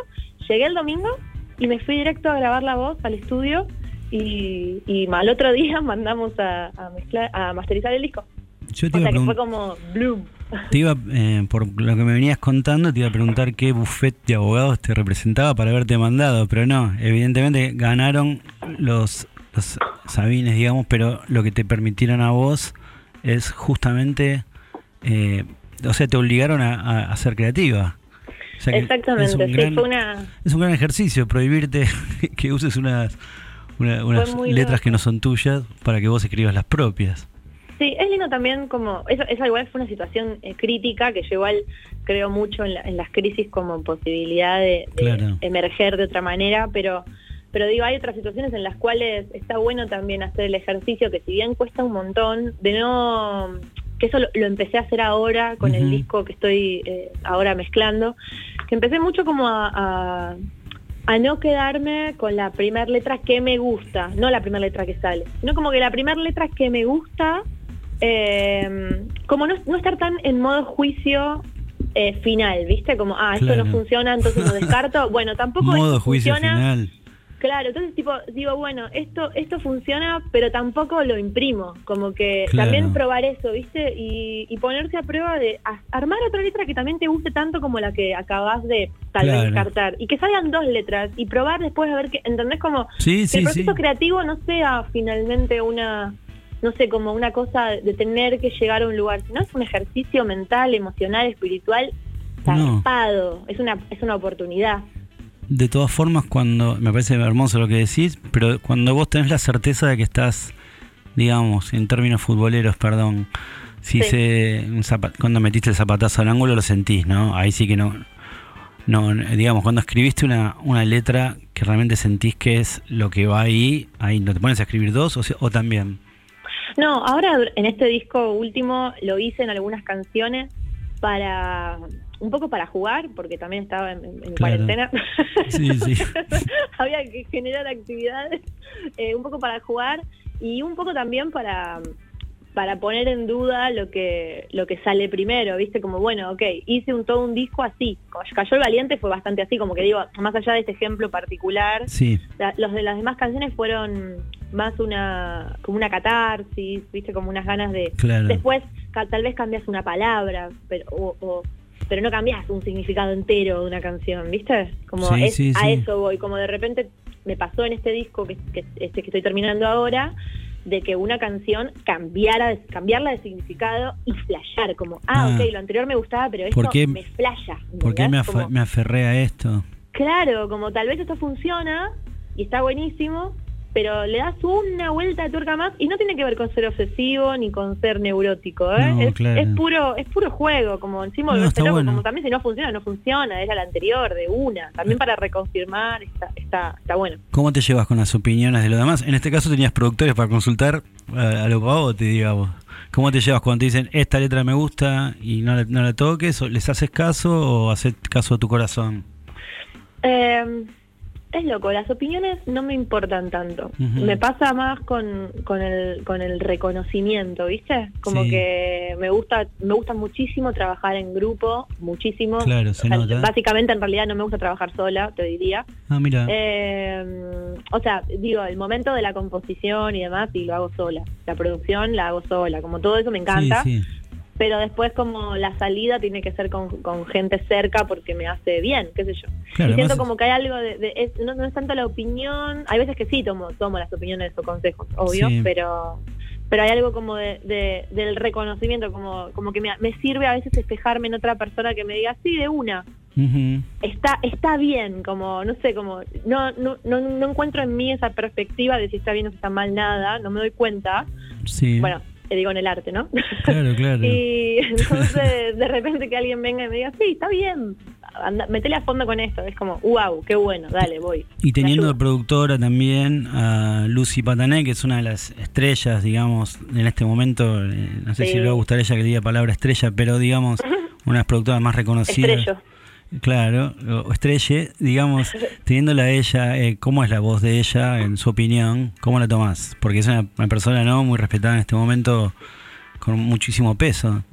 Llegué el domingo y me fui directo a grabar la voz al estudio y, y al otro <laughs> día mandamos a, a mezclar, a masterizar el disco. Yo te O sea que fue como bloom. Te iba, eh, por lo que me venías contando, te iba a preguntar qué buffet de abogados te representaba para haberte mandado, pero no, evidentemente ganaron los, los Sabines, digamos, pero lo que te permitieron a vos es justamente, eh, o sea, te obligaron a, a- a ser creativa. O sea que Exactamente, es un sí, gran- fue una... Es un gran ejercicio prohibirte <laughs> que uses unas, una- unas letras loco. que no son tuyas para que vos escribas las propias. Sí, es lindo también como, eso, esa igual fue una situación eh, crítica que yo igual creo mucho en, la- en las crisis como posibilidad de, de Claro. emerger de otra manera, pero pero digo, hay otras situaciones en las cuales está bueno también hacer el ejercicio que si bien cuesta un montón, de no, que eso lo, lo empecé a hacer ahora con el disco que estoy eh, ahora mezclando, que empecé mucho como a, a a no quedarme con la primera letra que me gusta, no la primera letra que sale, sino como que la primera letra que me gusta, eh, como no, no estar tan en modo juicio eh, final, ¿viste? Como, ah, esto no funciona, entonces lo descarto. <laughs> Bueno, tampoco Modo juicio funciona. final. Claro, entonces tipo digo, bueno, esto esto funciona, pero tampoco lo imprimo, como que Claro. también probar eso, ¿viste? Y, y ponerse a prueba de a- armar otra letra que también te guste tanto como la que acabas de tal vez descartar y que salgan dos letras y probar después a ver que entendés como Sí, el proceso sí. creativo no sea finalmente una no sé, como una cosa de tener que llegar a un lugar, sino es un ejercicio mental, emocional, espiritual No. zarpado, es una es una oportunidad. De todas formas, cuando me parece hermoso lo que decís, pero cuando vos tenés la certeza de que estás, digamos, en términos futboleros, perdón, si Sí. se, un cuando metiste el zapatazo al ángulo lo sentís, ¿no? Ahí sí que no, no, digamos, cuando escribiste una, una letra que realmente sentís que es lo que va ahí, ahí no te pones a escribir dos o, o también. No, ahora en este disco último lo hice en algunas canciones para un poco para jugar, porque también estaba en, en- Claro. cuarentena. Sí, sí. <laughs> Había que generar actividades, eh, un poco para jugar y un poco también para para poner en duda lo que lo que sale primero, ¿viste? Como, bueno, ok, hice un todo un disco así. Cayó el Valiente fue bastante así, como que digo, más allá de este ejemplo particular, Sí. la- los de las demás canciones fueron más una como una catarsis, viste, como unas ganas de Claro. después tal vez cambias una palabra, pero o, o- pero no cambias un significado entero de una canción, ¿viste? Como Sí, es, sí, a sí. eso voy, como de repente me pasó en este disco que, que este que estoy terminando ahora, de que una canción cambiara, de- cambiarla de significado y flashear, como, ah, Ah. ok, lo anterior me gustaba, pero esto ¿Por qué- me flasha. ¿Por qué me, Como- me aferré a esto? Claro, como tal vez esto funciona y está buenísimo, pero le das una vuelta de tuerca más y no tiene que ver con ser obsesivo ni con ser neurótico, ¿eh? No, es, claro. es puro es puro juego, como encima No, loco, bueno. como también si no funciona, no funciona, era la anterior, de una, también para reconfirmar, está, está, está bueno. ¿Cómo te llevas con las opiniones de los demás? En este caso tenías productores para consultar a, a lo pavote, digamos. ¿Cómo te llevas cuando te dicen esta letra me gusta y no la, no la toques? ¿O ¿Les haces caso o haces caso a tu corazón? Eh, es loco, las opiniones no me importan tanto. Me pasa más con, con, el, con el reconocimiento, ¿viste? Como Sí. que me gusta me gusta muchísimo trabajar en grupo, muchísimo. Claro, se O sea, nota. Básicamente, en realidad, no me gusta trabajar sola, te diría. Ah, mira. Eh, o sea, digo, el momento de la composición y demás, y lo hago sola. La producción la hago sola, como todo eso me encanta. Sí, sí. Pero después como la salida tiene que ser con, con gente cerca porque me hace bien, qué sé yo. Claro, y siento como que hay algo de... de- es- no, no es tanto la opinión, hay veces que sí tomo, tomo las opiniones o consejos, obvio, Sí. pero pero hay algo como de, de- del reconocimiento, como, como que me, me sirve a veces despejarme en otra persona que me diga, sí, de una, está está bien, como, no sé, como, no, no, no, no encuentro en mí esa perspectiva de si está bien o si está mal nada, no me doy cuenta. Sí. Bueno, digo en el arte, ¿no? Claro, claro. <laughs> Y entonces de repente que alguien venga y me diga, sí, está bien, anda, metele a fondo con esto. Es como, wow, qué bueno, dale, voy. Y teniendo de productora también a Lucy Patané, que es una de las estrellas, digamos, en este momento, eh, no sé Sí. si le va a gustar a ella que diga palabra estrella, pero digamos, <laughs> una de las productoras más reconocidas. Estrello. Claro, o estrelle, digamos, <laughs> teniéndola ella, eh, ¿cómo es la voz de ella, en su opinión? ¿Cómo la tomás? Porque es una, una persona no muy respetada en este momento, con muchísimo peso.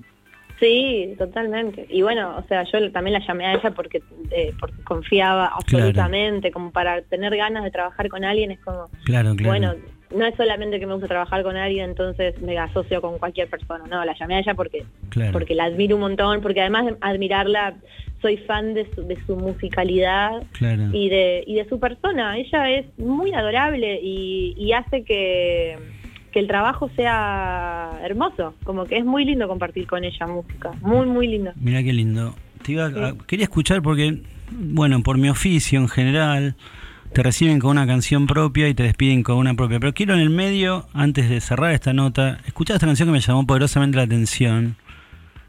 Sí, totalmente. Y bueno, o sea, yo también la llamé a ella porque, eh, porque confiaba Claro. absolutamente, como para tener ganas de trabajar con alguien, es como, Claro, claro. bueno, no es solamente que me gusta trabajar con alguien, entonces me asocio con cualquier persona, no, la llamé a ella porque porque la admiro un montón, porque además de admirarla, soy fan de su, de su musicalidad Claro. y de, y de su persona. Ella es muy adorable y, y hace que, que el trabajo sea hermoso, como que es muy lindo compartir con ella música, muy, muy lindo. Mira qué lindo. Te iba a- quería escuchar porque, bueno, por mi oficio en general, te reciben con una canción propia y te despiden con una propia. Pero quiero en el medio, antes de cerrar esta nota, escuchar esta canción que me llamó poderosamente la atención,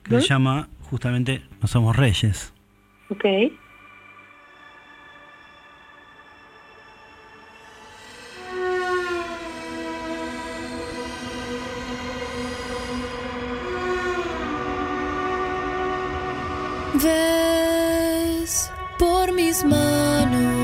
que se llama justamente No Somos Reyes. Ok. Ves por mis manos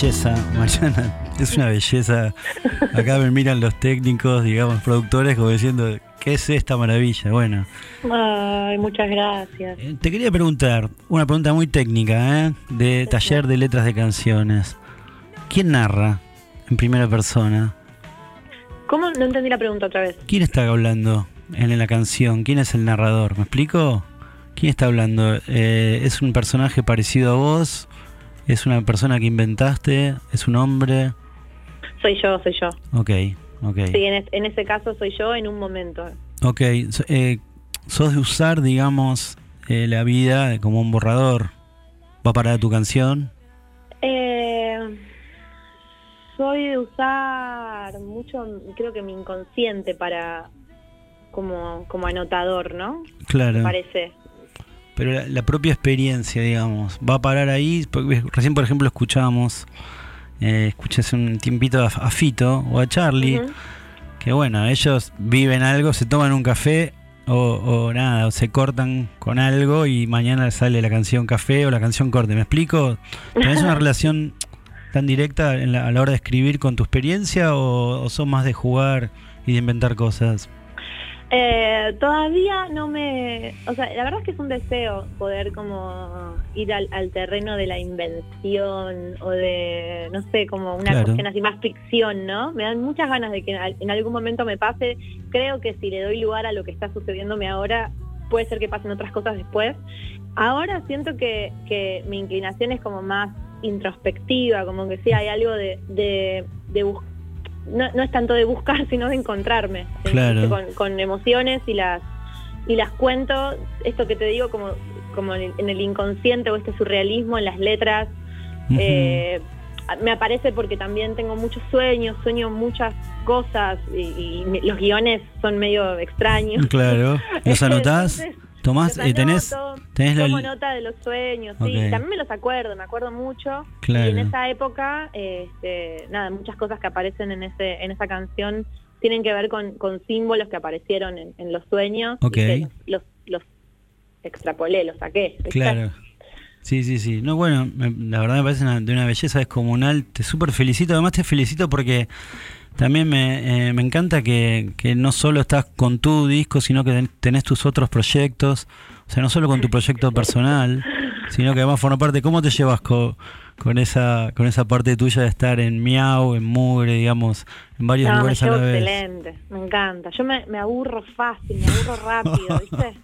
belleza, <laughs> Mariana. Es una belleza. Acá me miran los técnicos, digamos, productores, como diciendo, ¿qué es esta maravilla? Bueno, Ay, muchas gracias. te quería preguntar, una pregunta muy técnica, ¿eh? De taller de letras de canciones. ¿Quién narra en primera persona? ¿Cómo? No entendí la pregunta otra vez. ¿Quién está hablando en la canción? ¿Quién es el narrador? ¿Me explico? ¿Quién está hablando? Eh, ¿Es un personaje parecido a vos? ¿Es una persona que inventaste? ¿Es un hombre? Soy yo, soy yo. Ok, ok. Sí, en, es- en ese caso soy yo en un momento. Ok, so- eh, sos de usar, digamos, eh, la vida como un borrador. ¿Va para tu canción? Eh, soy de usar mucho, creo que mi inconsciente para como, como anotador, ¿no? Claro. Me parece. Pero la, la propia experiencia, digamos, va a parar ahí. porque Recién, por ejemplo, escuchábamos, eh, escuché hace un tiempito a, a Fito o a Charlie, que bueno, ellos viven algo, se toman un café o, o nada, o se cortan con algo y mañana sale la canción café o la canción corte. ¿Me explico? ¿Tenés una <laughs> relación tan directa en la- a la hora de escribir con tu experiencia o, o son más de jugar y de inventar cosas? Eh, todavía no me... O sea, la verdad es que es un deseo poder como ir al, al terreno de la invención o de, no sé, como una Claro. cuestión así más ficción, ¿no? Me dan muchas ganas de que en algún momento me pase. Creo que si le doy lugar a lo que está sucediéndome ahora, puede ser que pasen otras cosas después. Ahora siento que, que mi inclinación es como más introspectiva, como que sí hay algo de, de, de bus- no, no es tanto de buscar, <laughs> sino de encontrarme Claro. con, con emociones y las y las cuento, esto que te digo como, como en el- en el inconsciente o este surrealismo en las letras, eh, me aparece porque también tengo muchos sueños, sueño muchas cosas y, los guiones son medio extraños. Claro. <laughs> ¿Los anotás? Entonces, Tomás, eh, tenés, tenés la, nota de los sueños, sí, también me los acuerdo, me acuerdo mucho. Claro. Y en esa época, este, nada, muchas cosas que aparecen en ese, en esa canción tienen que ver con, con símbolos que aparecieron en, en los sueños. y Ok. que los, los, los extrapolé, los saqué. Claro. Sí, sí, sí. No, bueno, me- la verdad me parece una- de una belleza descomunal. Te súper felicito. Además te felicito porque también me, eh, me encanta que, que no solo estás con tu disco, sino que ten- tenés tus otros proyectos. O sea, no solo con tu proyecto personal, sino que además forma parte. ¿Cómo te llevas co- con esa con esa parte tuya de estar en Miau, en Mugre, digamos, en varios No, me lugares a llevo la vez? excelente, me encanta. Yo me, me aburro fácil, me aburro rápido, <laughs> ¿viste?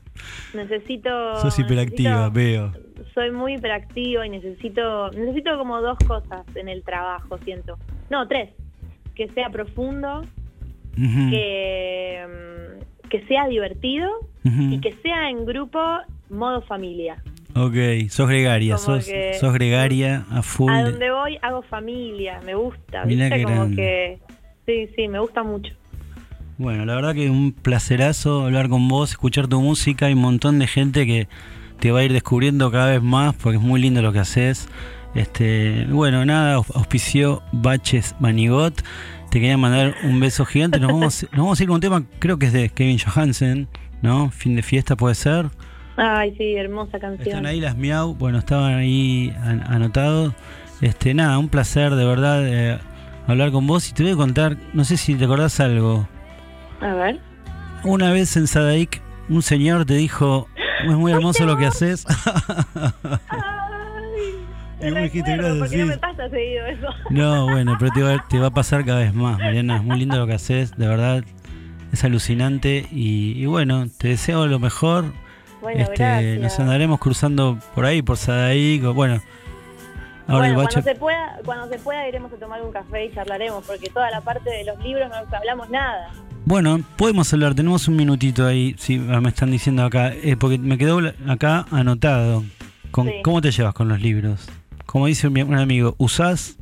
Necesito... Sos hiperactiva, necesito- veo. soy muy hiperactiva y necesito necesito como dos cosas en el trabajo, siento. No, tres. Que sea profundo, que, mm, que sea divertido y que sea en grupo modo familia. Ok, sos gregaria, sos, que- sos gregaria a full. A donde voy hago familia, me gusta, Mirá ¿viste? qué Como grande. que sí, sí, me gusta mucho. Bueno, la verdad que un placerazo hablar con vos, escuchar tu música. Hay un montón de gente que te va a ir descubriendo cada vez más porque es muy lindo lo que haces. Este, bueno, nada, aus- auspició Baches Manigot. Te quería mandar un beso gigante. Nos vamos, <laughs> nos vamos a ir con un tema, creo que es de Kevin Johansen, ¿no? Fin de fiesta puede ser. Ay, sí, hermosa canción. Están ahí las miau, bueno, estaban ahí an- anotados. Este, nada, un placer de verdad eh, hablar con vos y te voy a contar, no sé si te acordás algo. A ver. Una vez en Sadaik, un señor te dijo, es muy hermoso lo que haces. <laughs> porque no sí. me pasa seguido eso. No, bueno, pero te va, te va a pasar cada vez más, Mariana. Es muy lindo lo que haces, de verdad. Es alucinante. Y, y bueno, te deseo lo mejor. Bueno, este, gracias. nos andaremos cruzando por ahí, por Sadaik. o Bueno, ahora bueno, cuando se pueda, cuando se pueda iremos a tomar un café y charlaremos, porque toda la parte de los libros no nos hablamos nada. Bueno, podemos hablar, tenemos un minutito ahí, si me están diciendo acá, eh, porque me quedó acá anotado. Con, Sí. ¿Cómo te llevas con los libros? Como dice un amigo, ¿usás?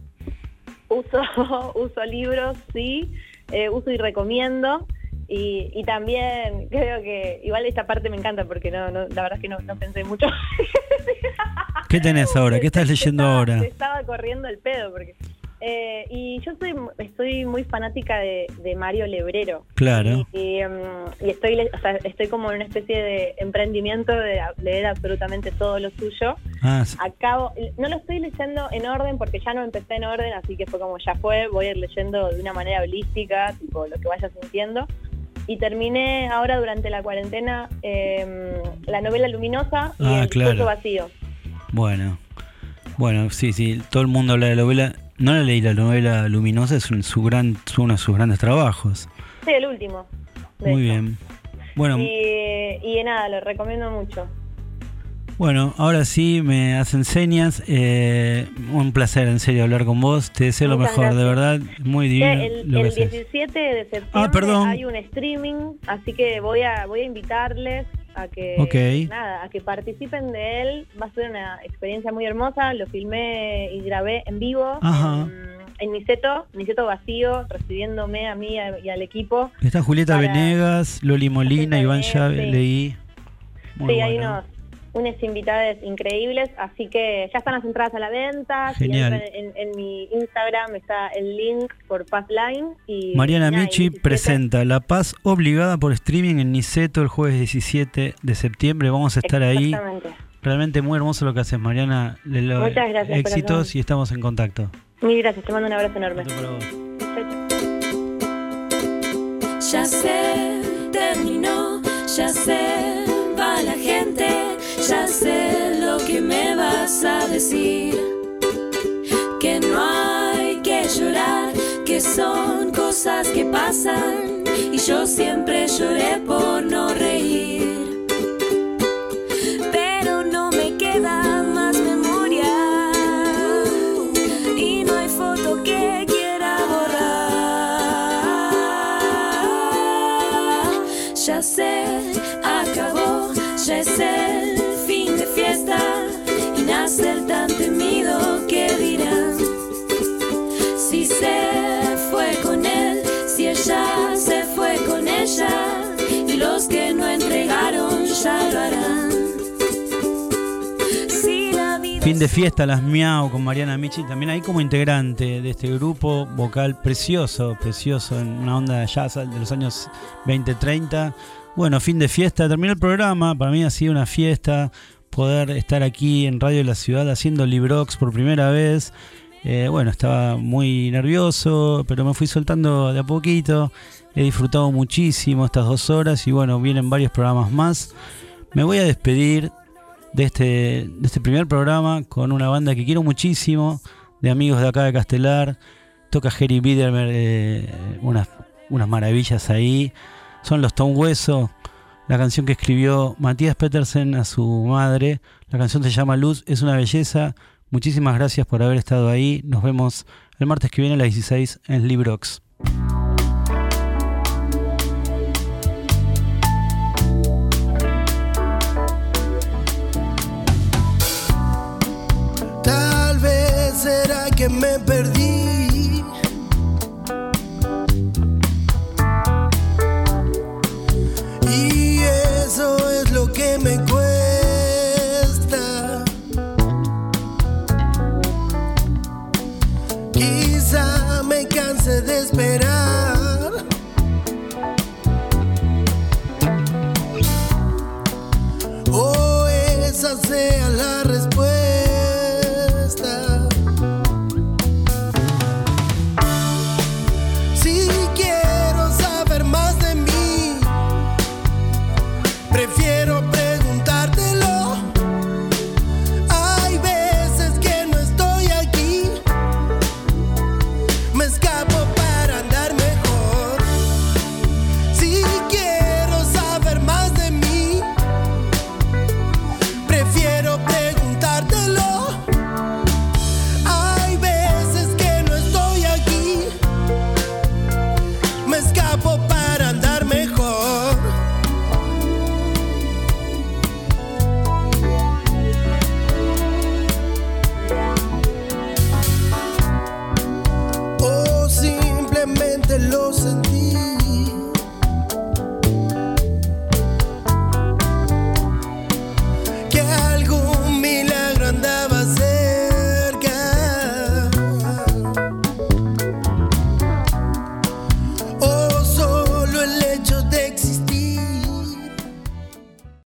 Uso, <laughs> uso libros, sí, eh, uso y recomiendo. Y, y también creo que igual esta parte me encanta porque no, no la verdad es que no, no pensé mucho. ¿Qué tenés ahora? ¿Qué estás leyendo <laughs> ahora? Estaba corriendo el pedo porque eh, y yo soy estoy muy fanática de, de Mario Lebrero. Claro. Y, y estoy, le- o sea, estoy como en una especie de emprendimiento de leer absolutamente todo lo suyo. Ah, Acabo, no lo estoy leyendo en orden porque ya no empecé en orden, así que fue como ya fue, voy a ir leyendo de una manera holística, tipo lo que vaya sintiendo. Y terminé ahora durante la cuarentena eh, la novela luminosa y Ah, el claro. vacío. bueno. Bueno, sí, sí, todo el mundo habla de la novela. No la leí, la novela Luminosa es un- su gran, es uno de sus grandes trabajos. Sí, el último. de Muy hecho. bien. Bueno, Y, y nada, lo recomiendo mucho. bueno, ahora sí me hacen señas. eh, un placer, en serio, hablar con vos. Te deseo lo mejor, de verdad. Muy divino. el lo que el haces. 17 de septiembre Ah, hay un streaming, así que voy a voy a invitarles a que nada, a que participen de él. Va a ser una experiencia muy hermosa. Lo filmé y grabé en vivo Ajá. en, Niceto, Niceto vacío, recibiéndome a mí y al equipo. Está Julieta Para- Venegas, Loli Molina, Iván Llave, sí. leí. Muy sí, hay bueno. unos, unas invitadas increíbles, así que ya están las entradas a la venta. Genial. en, en mi Instagram está el link por Pathline. Y, Mariana Michi 17. presenta La Paz obligada por streaming en Niceto el jueves 17 de septiembre. Vamos a estar ahí. Exactamente. Realmente muy hermoso lo que haces, Mariana. Le- lo- Muchas gracias, Éxitos y estamos en contacto. Mil gracias, te mando un abrazo enorme. Ya sé, terminó, ya sé, va la gente, ya sé lo que me vas a decir. Que no hay que llorar, que son cosas que pasan y yo siempre lloré por no reír. Y los que no entregaron ya lo harán. Si la vida Fin de fiesta, las Miau con Mariana Michi, también ahí como integrante de este grupo vocal precioso, precioso, en una onda de jazz de los años 20-30. Bueno, fin de fiesta, terminó el programa, para mí ha sido una fiesta poder estar aquí en Radio de la Ciudad haciendo Librox por primera vez. Eh, bueno, estaba muy nervioso, pero me fui soltando de a poquito. He disfrutado muchísimo estas dos horas y bueno, vienen varios programas más. Me voy a despedir de este, de este primer programa con una banda que quiero muchísimo, de amigos de acá de Castelar. Toca Jerry Biedermer, eh, unas, unas maravillas ahí. Son los Tom Hueso, la canción que escribió Matías Petersen a su madre. La canción se llama Luz, es una belleza. Muchísimas gracias por haber estado ahí. Nos vemos el martes que viene a las 16 en Librox. Tal vez será que me perdí. Y eso es lo que me cuesta. Quizá me canse de esperar.